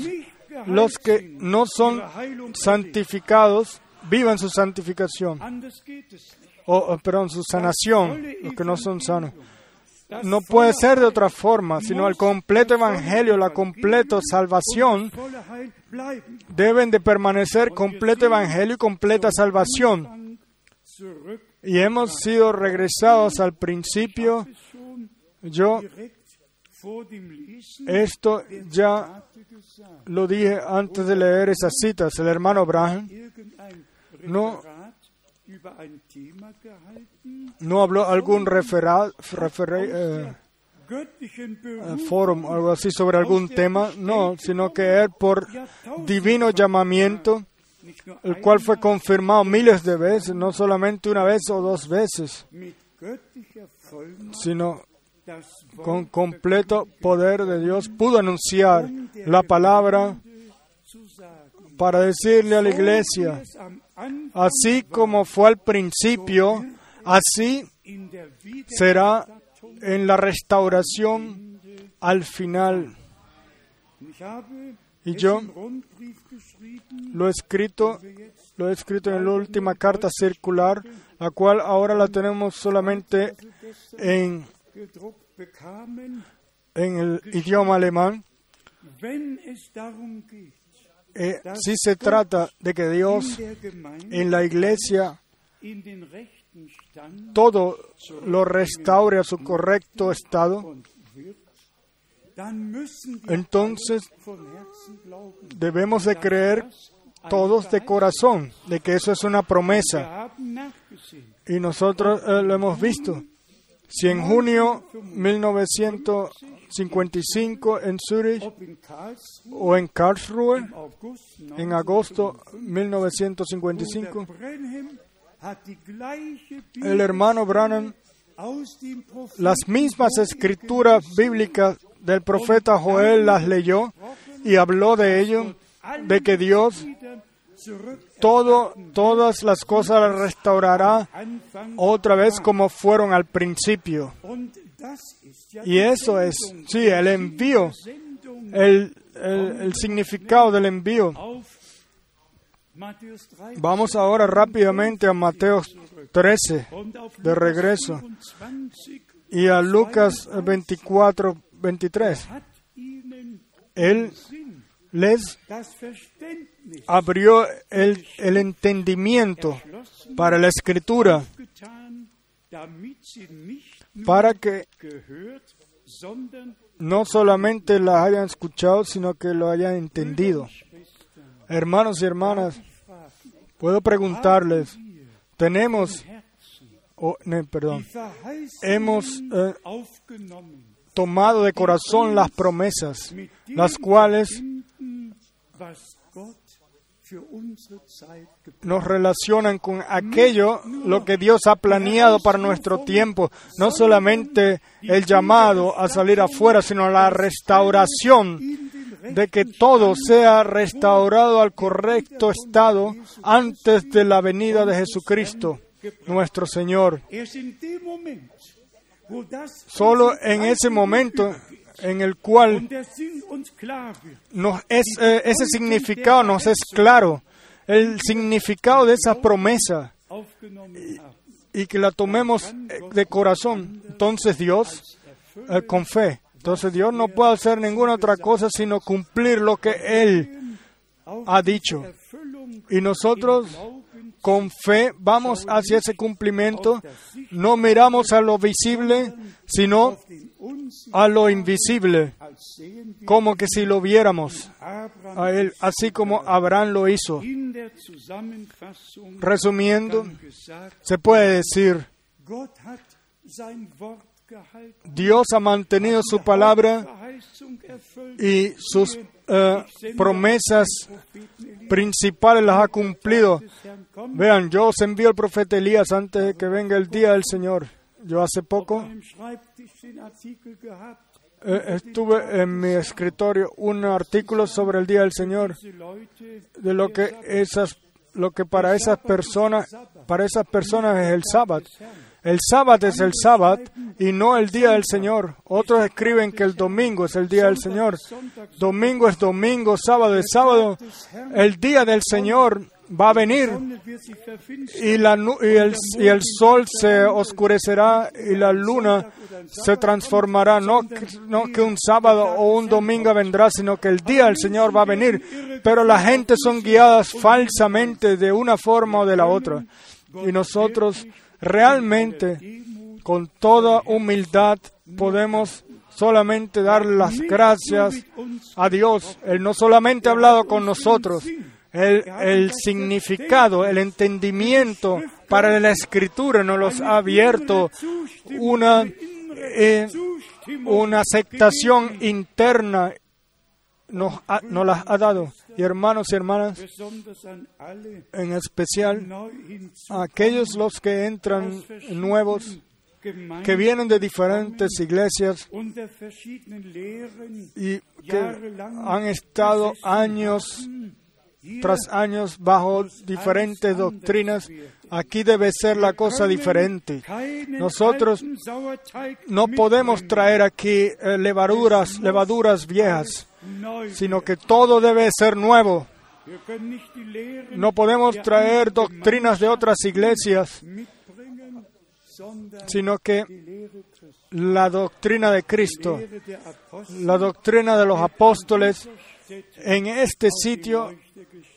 los que no son santificados, vivan su santificación, Perdón, su sanación, los que no son sanos. No puede ser de otra forma, sino el completo evangelio, la completa salvación deben de permanecer completo evangelio y completa salvación. Y hemos sido regresados al principio. Yo esto ya lo dije antes de leer esas citas. El hermano Abraham No. No habló algún refera- refere- eh, eh, forum, algo así sobre algún tema, no, sino que él por divino llamamiento, el cual fue confirmado miles de veces, no solamente una vez o dos veces, sino con completo poder de Dios, pudo anunciar la palabra. Para decirle a la iglesia, así como fue al principio, así será en la restauración al final. Y yo lo he escrito, lo he escrito en la última carta circular, la cual ahora la tenemos solamente en el idioma alemán. Eh, si se trata de que Dios en la iglesia todo lo restaure a su correcto estado, entonces debemos de creer todos de corazón de que eso es una promesa. Y nosotros eh, lo hemos visto. Si en junio 1955 en Zurich o en Karlsruhe en agosto 1955, 1955, Bruder Branham hat die gleiche el hermano Branham las mismas escrituras bíblicas del profeta Joel las leyó y habló de ello, de que Dios todo, todas las cosas las restaurará otra vez como fueron al principio. Y eso es, sí, el envío, el, el- significado del envío. auf Matthäus 3 Vamos ahora rápidamente a Mateo 13 und auf de regreso 24 y a Lucas 24, 23. hat ihnen Él les abrió el, el entendimiento para la escritura, para que no solamente las hayan escuchado, sino que lo hayan entendido. Hermanos y hermanas, puedo preguntarles, tenemos, oh, perdón, hemos eh, tomado de corazón las promesas, las cuales nos relacionan con aquello, lo que Dios ha planeado para nuestro tiempo, no solamente el llamado a salir afuera, sino la restauración de que todo sea restaurado al correcto estado antes de la venida de Jesucristo, nuestro Señor. Solo en ese momento en el cual nos es, eh, ese significado nos es claro, el significado de esa promesa y que la tomemos eh, de corazón. Entonces Dios, eh, con fe, entonces Dios no puede hacer ninguna otra cosa sino cumplir lo que Él ha dicho. Y nosotros con fe vamos hacia ese cumplimiento, no miramos a lo visible, sino a lo invisible, como que si lo viéramos a Él, así como Abraham lo hizo. Resumiendo, se puede decir, Dios ha mantenido su palabra y sus eh, promesas principales las ha cumplido. Vean, yo os envío el profeta Elías antes de que venga el día del Señor. Yo hace poco eh, estuve en mi escritorio un artículo sobre el día del Señor, de lo que esas, lo que para esas personas, para esas personas es el sábado. El sábado es el sábado y no el día del Señor. Otros escriben que el domingo es el día del Señor. Domingo es domingo, sábado es sábado. El día del Señor va a venir y, la, el, sol se oscurecerá y la luna se transformará. No que un sábado o un domingo vendrá, sino que el día del Señor va a venir. Pero la gente son guiadas falsamente de una forma o de la otra. Y nosotros realmente, con toda humildad, podemos solamente dar las gracias a Dios. Él no solamente ha hablado con nosotros, el, el significado, el entendimiento para la escritura nos los ha abierto una, eh, una aceptación interna nos, ha- nos las ha dado. Y hermanos y hermanas, en especial a aquellos los que entran nuevos, que vienen de diferentes iglesias y que han estado años tras años bajo diferentes doctrinas, aquí debe ser la cosa diferente. Nosotros No podemos traer aquí eh, levaduras, levaduras viejas, sino que todo debe ser nuevo. No podemos traer doctrinas de otras iglesias, sino que la doctrina de Cristo, la doctrina de los apóstoles, en este sitio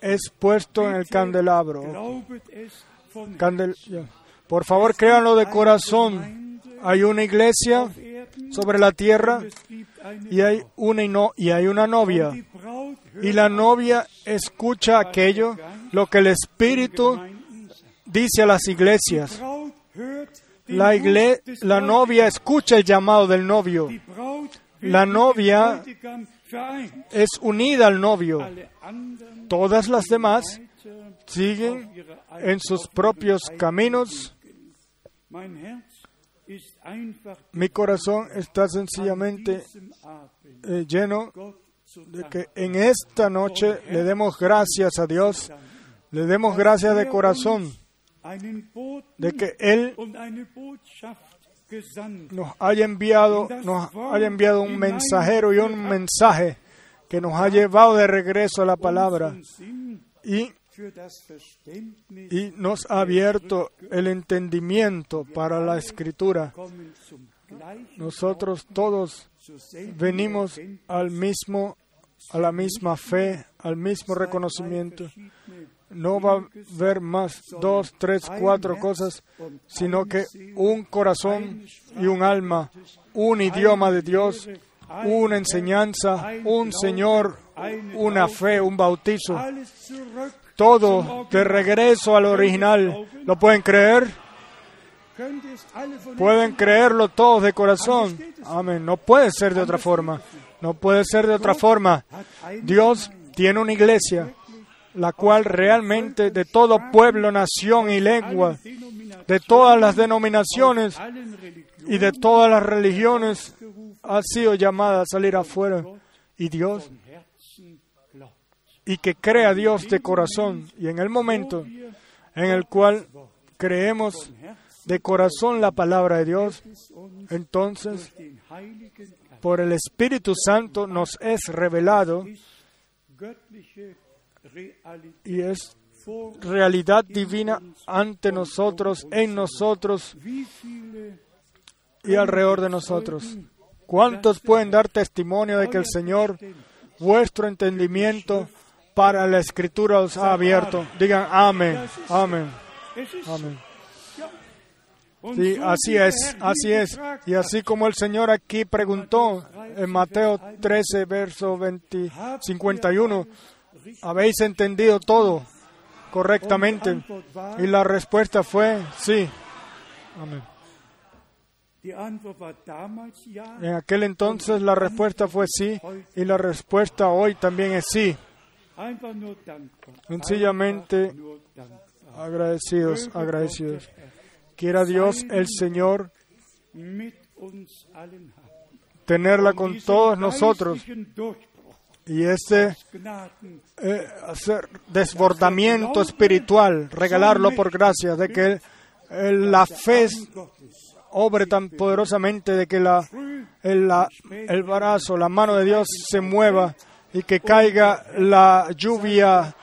es puesto en el candelabro. Por favor, créanlo de corazón. Hay una iglesia sobre la tierra y hay una, y hay una novia. Y la novia escucha aquello, lo que el Espíritu dice a las iglesias. La, la novia escucha el llamado del novio. La novia es unida al novio. Todas las demás siguen en sus propios caminos. Mi corazón está sencillamente eh, lleno de que en esta noche le demos gracias a Dios, le demos gracias de corazón de que Él nos haya enviado, nos haya enviado un mensajero y un mensaje que nos ha llevado de regreso a la palabra y, y nos ha abierto el entendimiento para la escritura. Nosotros todos venimos al mismo, a la misma fe, al mismo reconocimiento. No va a haber más dos, tres, cuatro cosas, sino que un corazón y un alma, un idioma de Dios, una enseñanza, un Señor, una fe, un bautizo. Todo de regreso al original. ¿Lo pueden creer? Pueden creerlo todos de corazón. Amén. No puede ser de otra forma. No puede ser de otra forma. Dios tiene una iglesia, la cual realmente de todo pueblo, nación y lengua, de todas las denominaciones y de todas las religiones, ha sido llamada a salir afuera. Y Dios, y que crea Dios de corazón. Y en el momento en el cual creemos de corazón la palabra de Dios, entonces por el Espíritu Santo nos es revelado y es realidad divina ante nosotros, en nosotros y alrededor de nosotros. ¿Cuántos pueden dar testimonio de que el Señor, vuestro entendimiento para la escritura os ha abierto? Digan amén, amén, amén. Sí, así es, así es. Y así como el Señor aquí preguntó en Mateo 13, verso 20, 51, ¿habéis entendido todo correctamente? Y la respuesta fue sí. Amén. En aquel entonces la respuesta fue sí y la respuesta hoy también es sí. Sencillamente agradecidos, agradecidos. Quiera Dios el Señor tenerla con todos nosotros y ese eh, desbordamiento espiritual, regalarlo por gracia, de que la fe obre tan poderosamente, de que la- el brazo, la mano de Dios se mueva y que caiga la lluvia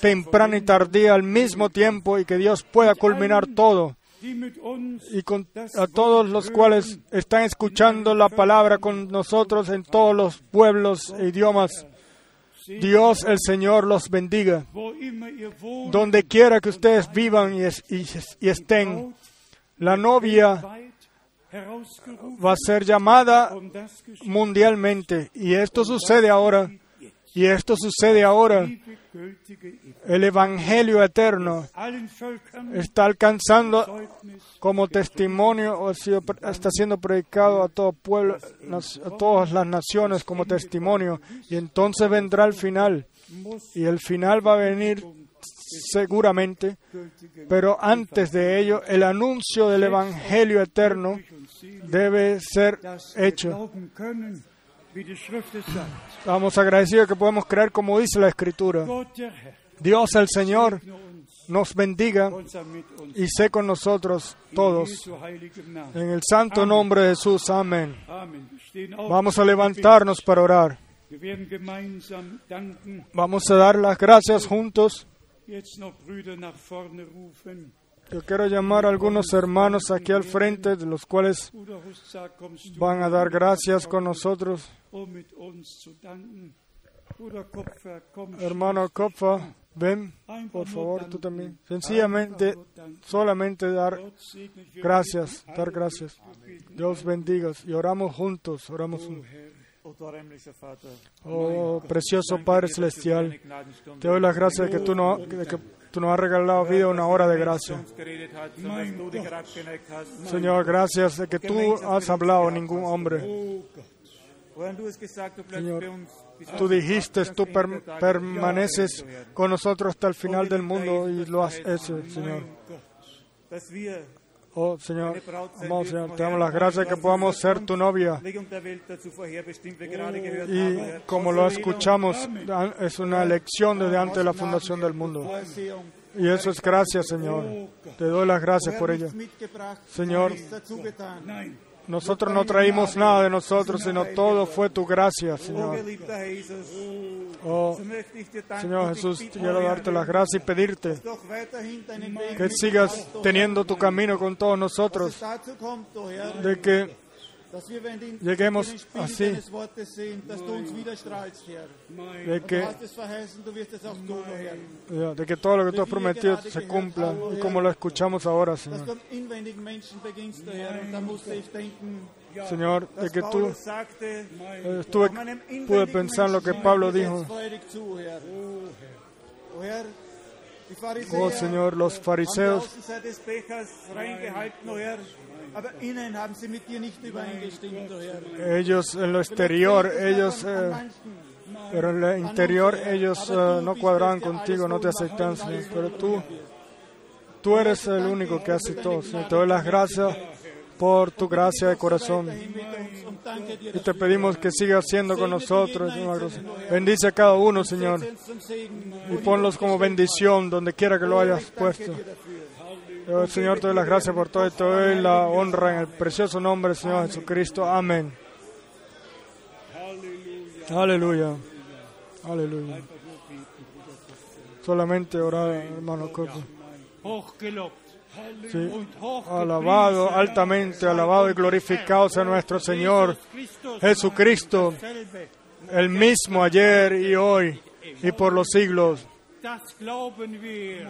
temprana y tardía al mismo tiempo y que Dios pueda culminar todo. Y con a todos los cuales están escuchando la palabra con nosotros en todos los pueblos e idiomas, Dios el Señor los bendiga. Donde quiera que ustedes vivan y, es- y- y estén, la novia va a ser llamada mundialmente. Y esto sucede ahora. Y esto sucede ahora. El Evangelio eterno está alcanzando como testimonio o está siendo predicado a todo pueblo, a todas las naciones como testimonio. Y entonces vendrá el final. Y el final va a venir seguramente. Pero antes de ello, el anuncio del Evangelio eterno debe ser hecho. Estamos agradecidos que podemos creer como dice la Escritura. Dios el Señor nos bendiga y sé con nosotros todos. En el santo nombre de Jesús, amén. Vamos a levantarnos para orar. Vamos a dar las gracias juntos. Yo quiero llamar a algunos hermanos aquí al frente, de los cuales van a dar gracias con nosotros. Hermano Kopfa, ven, por favor, tú también. Sencillamente, solamente dar gracias, dar gracias. Dios bendiga y oramos juntos, oramos juntos. Oh, precioso Padre Celestial, te doy las gracias de que tú no, de que Tú nos has regalado vida una hora de gracia. Señor, gracias de que tú has hablado a ningún hombre. Señor, tú dijiste, tú per- permaneces con nosotros hasta el final del mundo y lo has hecho, Señor. Oh, Señor, amado Señor, te damos las gracias que podamos ser tu novia. Y como lo escuchamos, es una elección desde antes de la fundación del mundo. Y eso es gracias, Señor. Te doy las gracias por ello. Señor, nosotros no traímos nada de nosotros, sino todo fue tu gracia, Señor. Oh, Señor Jesús, quiero darte las gracias y pedirte que sigas teniendo tu camino con todos nosotros, de que lleguemos así, de que, de que todo lo que tú has prometido se cumpla, y como lo escuchamos ahora, Señor. Señor, de que tú eh, estuve, pude pensar lo que Pablo dijo. Oh Señor, los fariseos ellos en lo exterior, ellos, eh, pero en lo interior ellos eh, no cuadraban contigo, no te aceptan, Señor. Pero tú, tú eres el único que hace todo. Señor. Te doy las gracias por tu gracia de corazón. Y te pedimos que sigas siendo con nosotros. Señor. Bendice a cada uno, Señor. Y ponlos como bendición donde quiera que lo hayas puesto. Señor, te doy las gracias por todo y te doy la honra en el precioso nombre del Señor Jesucristo. Amén. Aleluya. Aleluya. Solamente orar, hermano. Sí. Alabado, altamente alabado y glorificado sea nuestro Señor Jesucristo, el mismo ayer y hoy y por los siglos.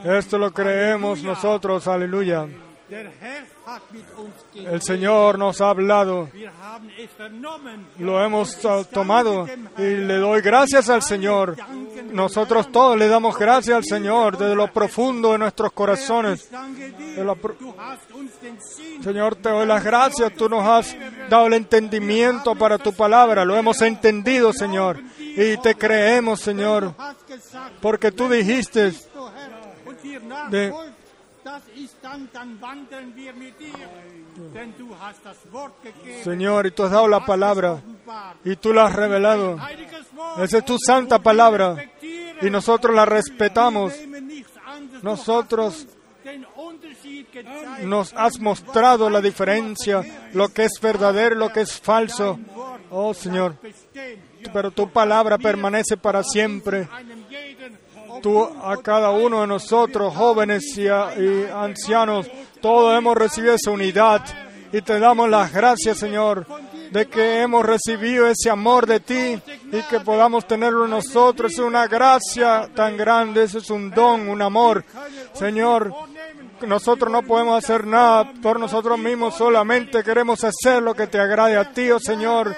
Esto lo creemos nosotros, aleluya. El Señor nos ha hablado, lo hemos tomado y le doy gracias al Señor. Nosotros todos le damos gracias al Señor desde lo profundo de nuestros corazones. Pro- Señor, te doy las gracias. Tú nos has dado el entendimiento para tu palabra. Lo hemos entendido, Señor. Y te creemos, Señor, porque tú dijiste Señor, y tú has dado la palabra y tú la has revelado. Esa es tu santa palabra y nosotros la respetamos. Nosotros nos has mostrado la diferencia, lo que es verdadero lo que es falso. Oh Señor, pero tu palabra permanece para siempre. Tú a cada uno de nosotros, jóvenes y, ancianos, todos hemos recibido esa unidad y te damos las gracias, Señor, de que hemos recibido ese amor de ti y que podamos tenerlo nosotros. Es una gracia tan grande, eso es un don, un amor. Señor, nosotros no podemos hacer nada por nosotros mismos, solamente queremos hacer lo que te agrade a ti, oh Señor.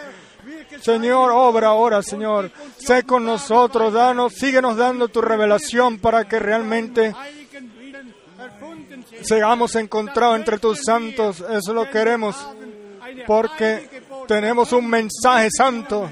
Señor, obra ahora, Señor. Sé con nosotros, danos, síguenos dando tu revelación para que realmente seamos encontrados entre tus santos. Eso lo queremos porque tenemos un mensaje santo.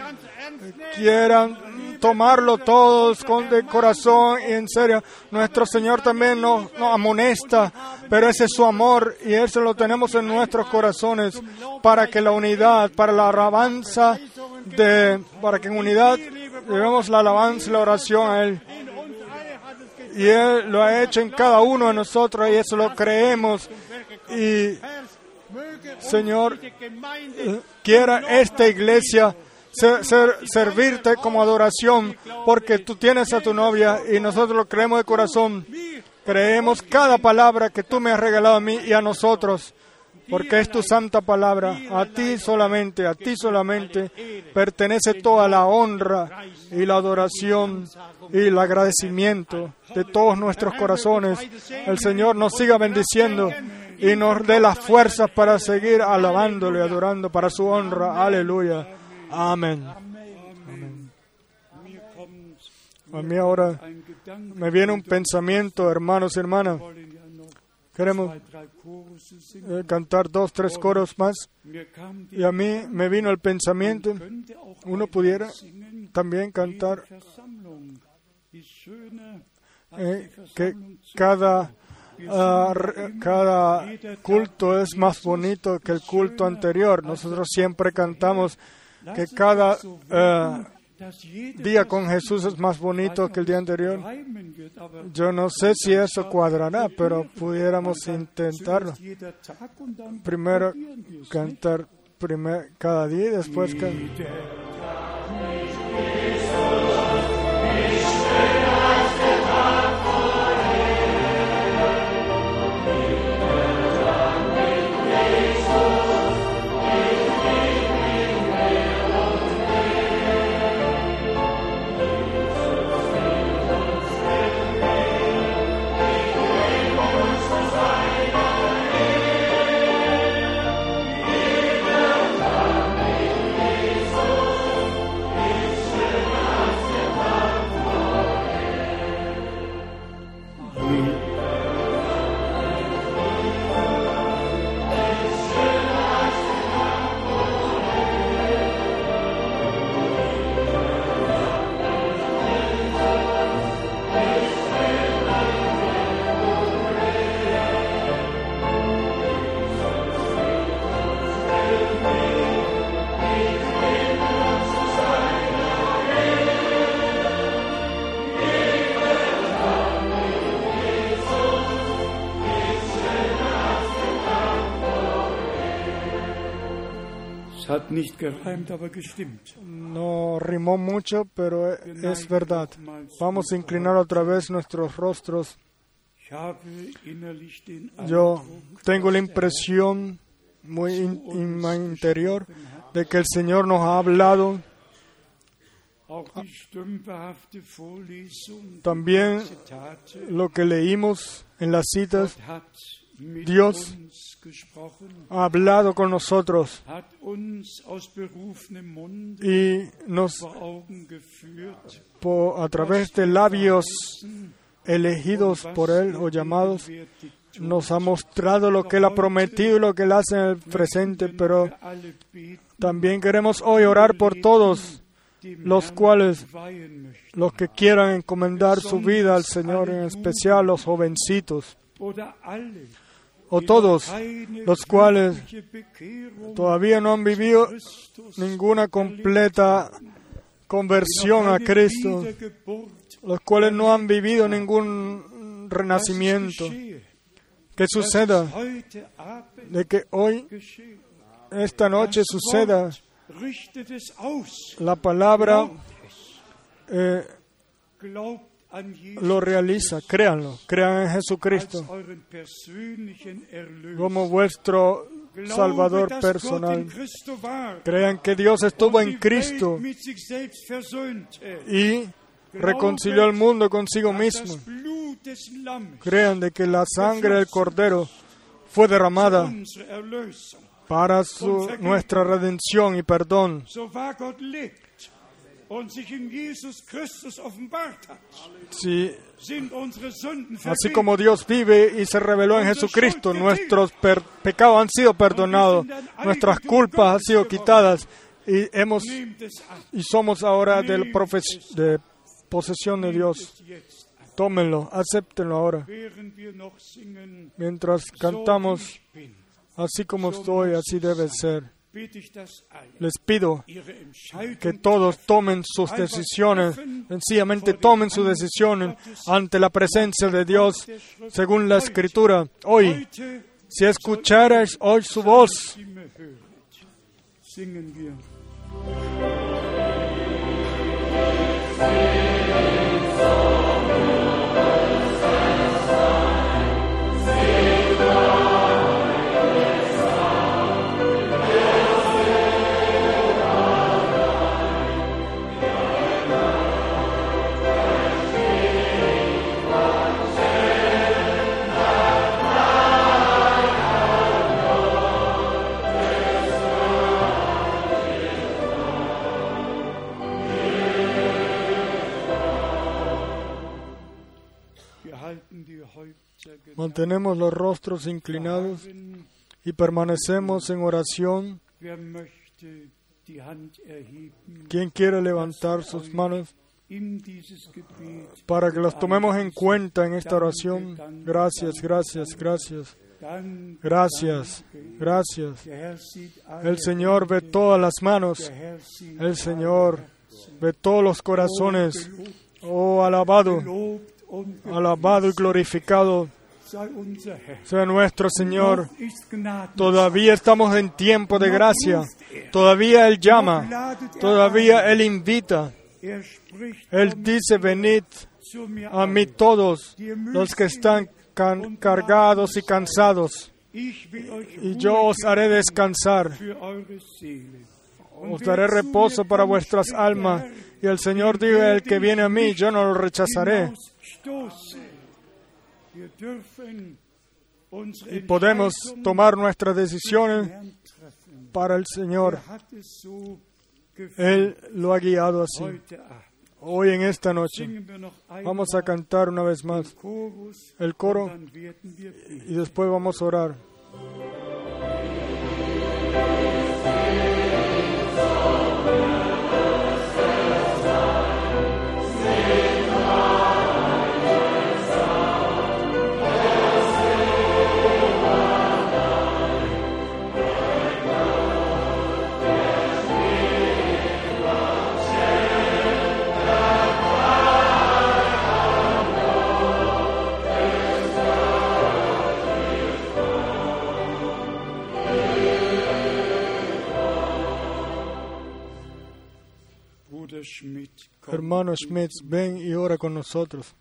Quieran tomarlo todos con de corazón y en serio. Nuestro Señor también nos, amonesta, pero ese es su amor y eso lo tenemos en nuestros corazones para que la unidad, para la alabanza de, para que en unidad llevemos la alabanza y la oración a Él. Y Él lo ha hecho en cada uno de nosotros y eso lo creemos. Y Señor, eh, quiera esta iglesia ser- ser- servirte como adoración, porque tú tienes a tu novia y nosotros lo creemos de corazón. Creemos cada palabra que tú me has regalado a mí y a nosotros, porque es tu santa palabra. A ti solamente, a ti solamente pertenece toda la honra y la adoración y el agradecimiento de todos nuestros corazones. El Señor nos siga bendiciendo y nos dé las fuerzas para seguir alabándole adorando para su honra. Aleluya. Amén. A mí ahora me viene un pensamiento, hermanos y hermanas. Queremos eh, cantar dos, tres coros más. Y a mí me vino el pensamiento, uno pudiera también cantar eh, que cada, ah, cada culto es más bonito que el culto anterior. Nosotros siempre cantamos. Que cada jede día con Jesús es más bonito que el día anterior. Yo no sé si eso cuadrará, pero pudiéramos intentarlo. Primero cantar primer, cada día y después can- nicht gereimt, aber gestimmt. no rimó mucho, pero es verdad. Vamos a inclinar otra vez nuestros rostros. Yo tengo la impresión muy in- interior de que el Señor nos ha hablado también lo que leímos en las citas, Dios ha hablado con nosotros y nos a través de labios elegidos por Él o llamados, nos ha mostrado lo que Él ha prometido y lo que Él hace en el presente, pero también queremos hoy orar por todos los cuales los que quieran encomendar su vida al Señor, en especial los jovencitos, o todos los cuales todavía no han vivido ninguna completa conversión a Cristo, los cuales no han vivido ningún renacimiento. Que suceda de que hoy, esta noche, suceda la palabra, eh, lo realiza. Créanlo, crean en Jesucristo como vuestro Salvador personal. Crean que Dios estuvo en Cristo y reconcilió al mundo consigo mismo. Crean de que la sangre del Cordero fue derramada para su, nuestra redención y perdón. Sünden así como Dios vive y se reveló en Jesucristo, nuestros pecados han sido perdonados, nuestras culpas han sido quitadas y hemos y somos ahora del de posesión de Dios. Tómenlo, acéptenlo ahora. Mientras cantamos, así como estoy, así debe ser. Les pido que todos tomen sus decisiones, sencillamente tomen sus decisiones ante la presencia de Dios, según la Escritura. Hoy, si escucharais hoy su voz, Mantenemos los rostros inclinados y permanecemos en oración. ¿Quién quiere levantar sus manos para que las tomemos en cuenta en esta oración? Gracias, gracias, gracias. Gracias, gracias. El Señor ve todas las manos. El Señor ve todos los corazones. Oh, alabado, alabado y glorificado sea nuestro Señor. Todavía estamos en tiempo de gracia. Todavía Él llama. Todavía Él invita. Él dice, venid a mí todos los que están cargados y cansados, y yo os haré descansar. Os daré reposo para vuestras almas. Y el Señor dijo, el que viene a mí, yo no lo rechazaré. Y podemos tomar nuestras decisiones para el Señor. Él lo ha guiado así. Hoy en esta noche vamos a cantar una vez más el coro y después vamos a orar. Hermano Schmidt, ven y ora con nosotros.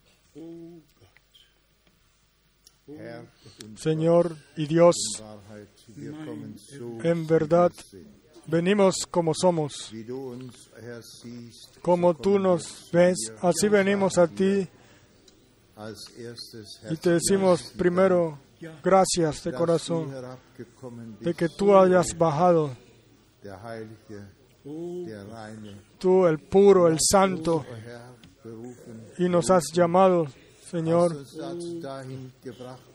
Señor y Dios, en verdad venimos como somos. Como tú nos ves, así venimos a ti y te decimos primero gracias de corazón de que tú hayas bajado tú el puro, el santo, y nos has llamado, Señor,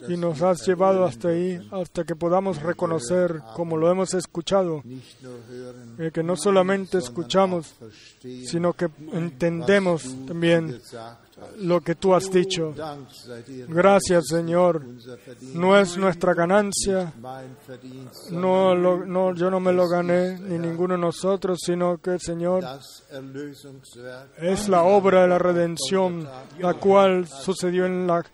y nos has llevado hasta ahí, hasta que podamos reconocer, como lo hemos escuchado, que no solamente escuchamos, sino que entendemos también lo que tú has dicho. Gracias, Señor. No es nuestra ganancia. No, no, yo no me lo gané, ni ninguno de nosotros, sino que, Señor, es la obra de la redención, la cual sucedió en la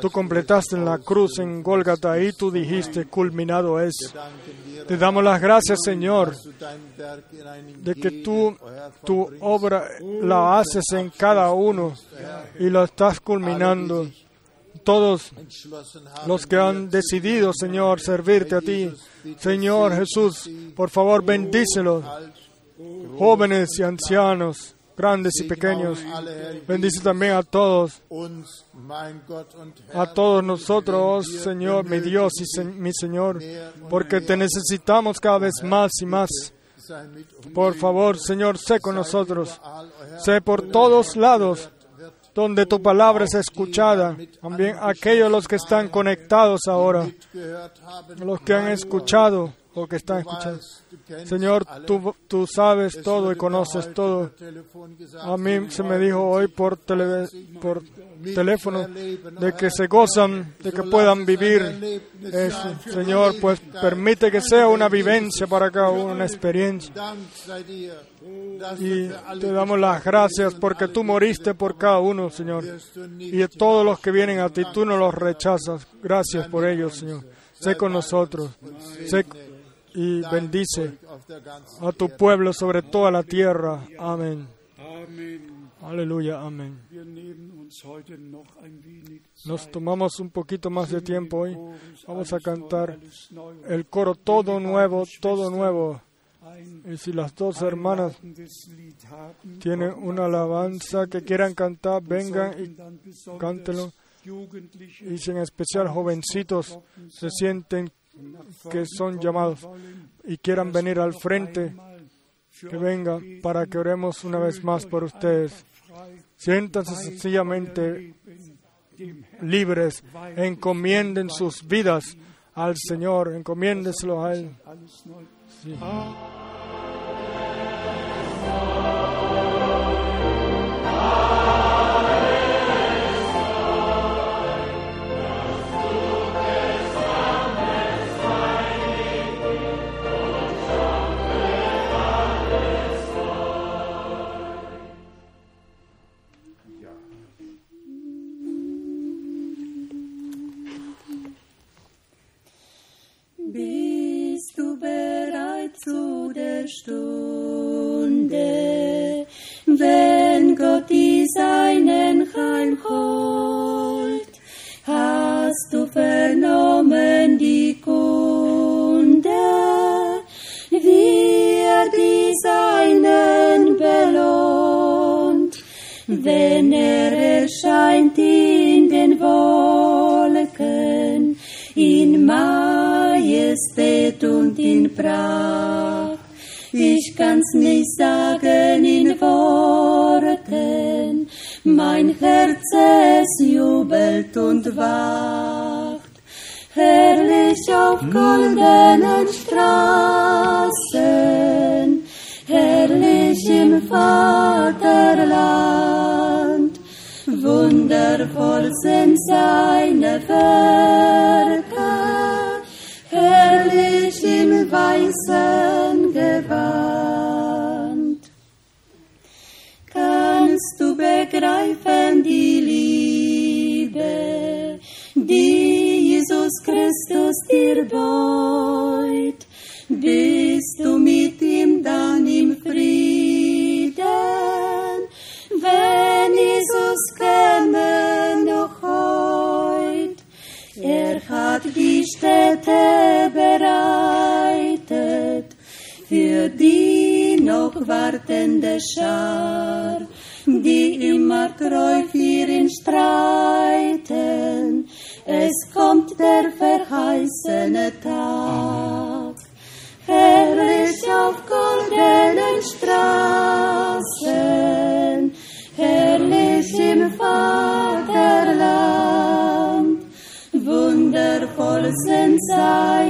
Tú completaste la cruz en Gólgata y tú dijiste, culminado es. Te damos las gracias, Señor, de que tú tu obra la haces en cada uno y lo estás culminando. Todos los que han decidido, Señor, servirte a ti, Señor Jesús, por favor, bendícelos, jóvenes y ancianos, grandes y pequeños. Bendice también a todos, a todos nosotros, Señor, mi Dios y mi Señor, porque te necesitamos cada vez más y más. Por favor, Señor, sé con nosotros, sé por todos lados donde tu palabra es escuchada. También aquellos los que están conectados ahora, los que han escuchado o que están escuchando. Señor, tú, tú sabes todo y conoces todo. A mí se me dijo hoy por, por teléfono de que se gozan, de que puedan vivir eso. Señor, pues permite que sea una vivencia para cada uno, una experiencia. Y te damos las gracias porque tú moriste por cada uno, Señor. Y todos los que vienen a ti, tú no los rechazas. Gracias por ellos, Señor. Sé con nosotros. Sé y bendice a tu pueblo sobre toda la tierra. Amén. Aleluya, amén. Nos tomamos un poquito más de tiempo hoy. Vamos a cantar el coro todo nuevo, todo nuevo. Y si las dos hermanas tienen una alabanza que quieran cantar, vengan y cántenlo. Y si en especial jovencitos se sienten que son llamados y quieran venir al frente, que vengan para que oremos una vez más por ustedes. Siéntanse sencillamente libres. Encomienden sus vidas al Señor, encomiéndeselo a Él. Sí. survive. Beut? Bist du mit ihm dann im Frieden, wenn Jesus käme noch heut? Er hat die Städte bereitet für die noch wartende Schar, die immer treu für ihn streiten. Es kommt der verheißene Tag. Herrlich auf goldenen Straßen, herrlich im Vaterland, wundervoll sind seine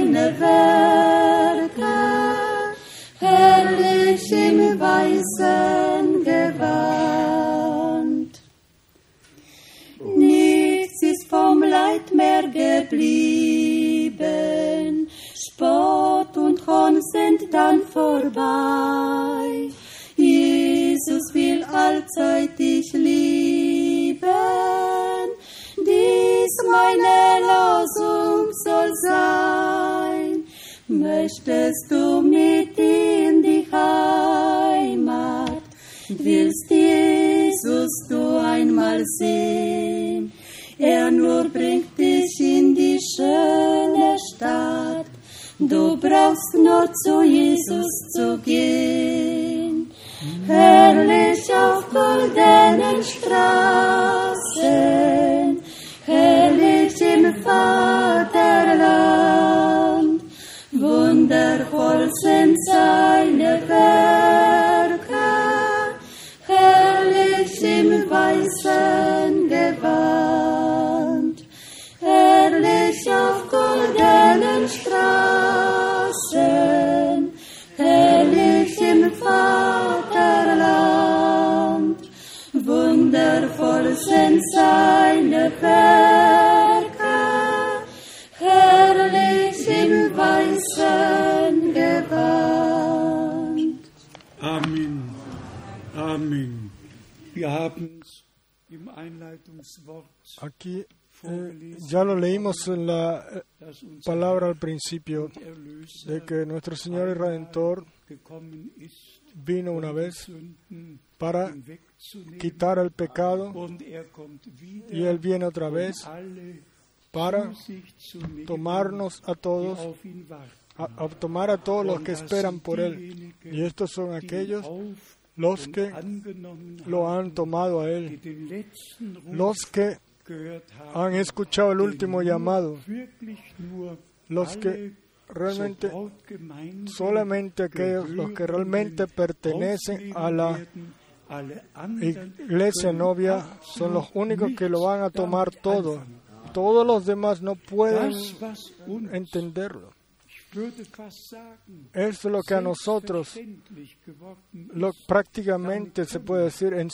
geblieben, Spott und Hohn sind dann vorbei. Jesus will allzeit dich lieben, dies meine Losung soll sein. Möchtest du mit in die Heimat, willst Jesus du einmal sehen? Er nur bringt schöne Stadt, du brauchst nur zu Jesus zu gehen. Herrlich auf goldenen Straßen, herrlich im Vaterland, wundervoll sind seine Werke, sind seine Werke, herrlich im weißen Gewand. Amen. Amen. Wir haben es im Einleitungswort, Aquí eh, ya lo leímos en la eh, palabra al principio de que nuestro Señor y Redentor vino una vez Sünden para. Quitar el pecado y Él viene otra vez para tomarnos a todos, a, tomar a todos los que esperan por Él. Y estos son aquellos los que lo han tomado a Él, los que han escuchado el último llamado, los que realmente solamente aquellos los que realmente pertenecen a la iglesia novia son los únicos que lo van a tomar todo. Todos los demás no pueden entenderlo. Es lo que a nosotros lo, prácticamente se puede decir en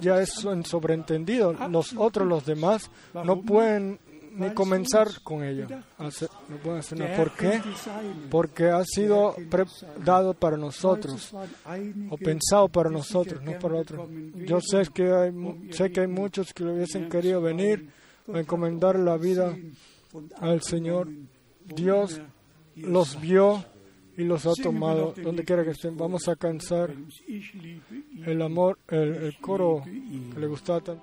ya es en sobreentendido. Los otros, los demás, no pueden ni comenzar con ello. ¿Por qué? Porque ha sido dado para nosotros o pensado para nosotros, no para otros. Yo sé que hay, sé que hay muchos que hubiesen querido venir a encomendar la vida al Señor Dios los vio y los ha tomado donde quiera que estén. Vamos a cansar el amor, el, coro que le gusta tanto.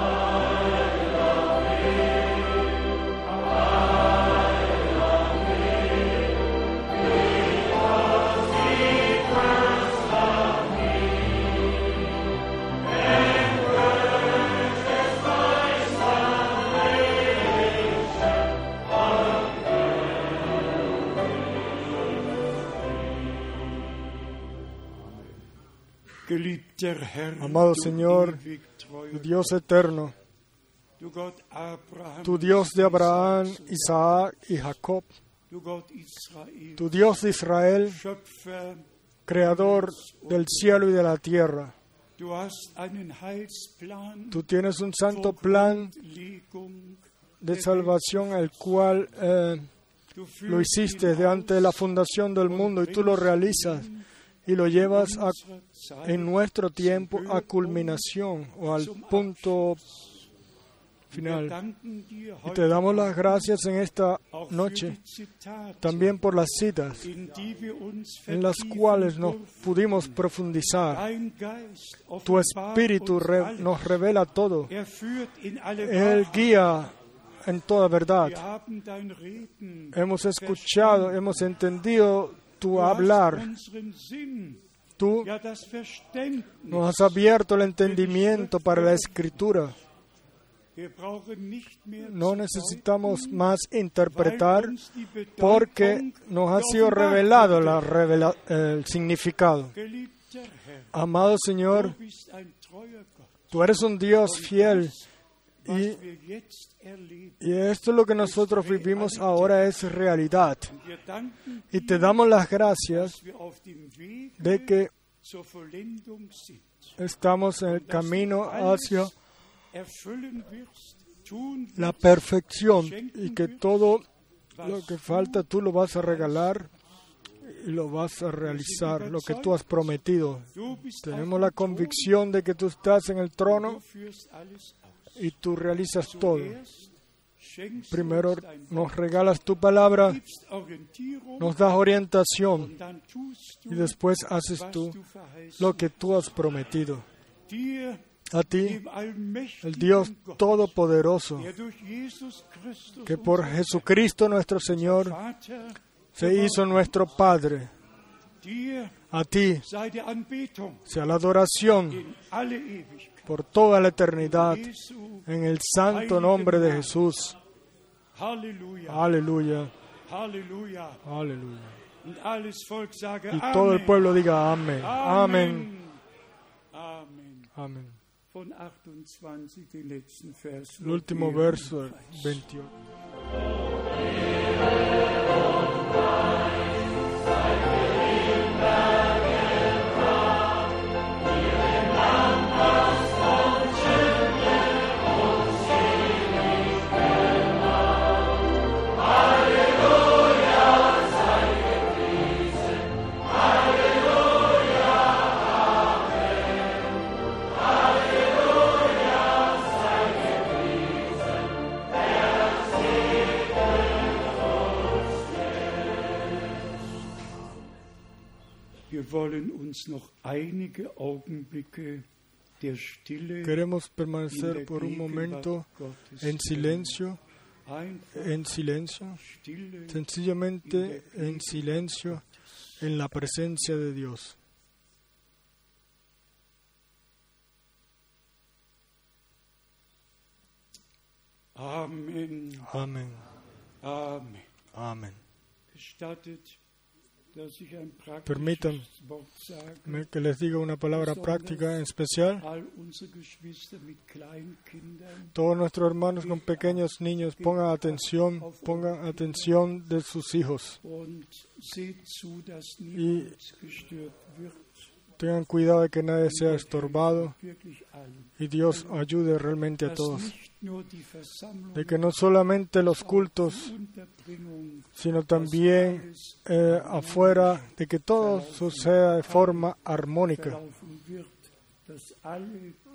Amado Señor, Dios eterno, tu Dios de Abraham, Isaac y Jacob, tu Dios de Israel, creador del cielo y de la tierra. Tú tienes un santo plan de salvación, el cual eh, lo hiciste de antes de la fundación del mundo y tú lo realizas y lo llevas en nuestro tiempo a culminación o al punto final. Y te damos las gracias en esta noche, también por las citas en las cuales nos pudimos profundizar. Tu espíritu nos revela todo. Él guía en toda verdad. Hemos escuchado, hemos entendido tu hablar. Tú nos has abierto el entendimiento para la escritura. No necesitamos más interpretar porque nos ha sido revelado el significado. Amado Señor, tú eres un Dios fiel y, esto es lo que nosotros vivimos ahora es realidad. Y te damos las gracias de que estamos en el camino hacia la perfección y que todo lo que falta tú lo vas a regalar y lo vas a realizar, lo que tú has prometido. Tenemos la convicción de que tú estás en el trono y tú realizas todo. Primero nos regalas tu palabra, nos das orientación y después haces tú lo que tú has prometido. A ti, el Dios Todopoderoso, que por Jesucristo nuestro Señor se hizo nuestro Padre. A ti sea la adoración por toda la eternidad en el santo nombre de Jesús. Aleluya. Aleluya. Y todo el pueblo diga amén. Amén. Amén. El último verso, 21. Queremos permanecer por un momento en silencio, en silencio, sencillamente en silencio, en la presencia de Dios. Amén. Amén. Amén. Amén. Gestattet, dass ich ein Permitan praktisches Wort sage. Me- Que les diga una palabra práctica en especial. Todos nuestros hermanos con pequeños niños pongan atención, pongan atención de sus hijos. und Tengan cuidado de que nadie sea estorbado y Dios ayude realmente a todos. De que no solamente los cultos, sino también eh, afuera, de que todo suceda de forma armónica,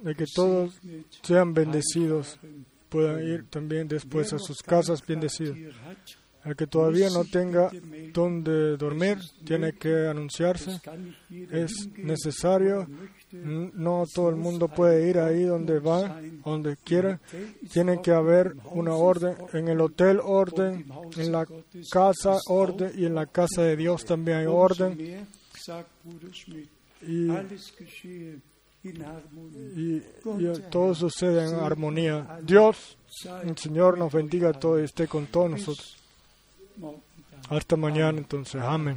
de que todos sean bendecidos, puedan ir también después a sus casas bendecidos. El que todavía no tenga donde dormir, tiene que anunciarse. jeder Es necesario, er no todo el mundo puede ir ahí donde va, donde quiera. Tiene que haber una orden, en el hotel orden, en la casa orden y en la casa de Dios también hay orden. Y, y- y todo sucede en armonía. Dios, el Señor nos bendiga a todos y esté con todos nosotros. Hasta mañana entonces. Amén.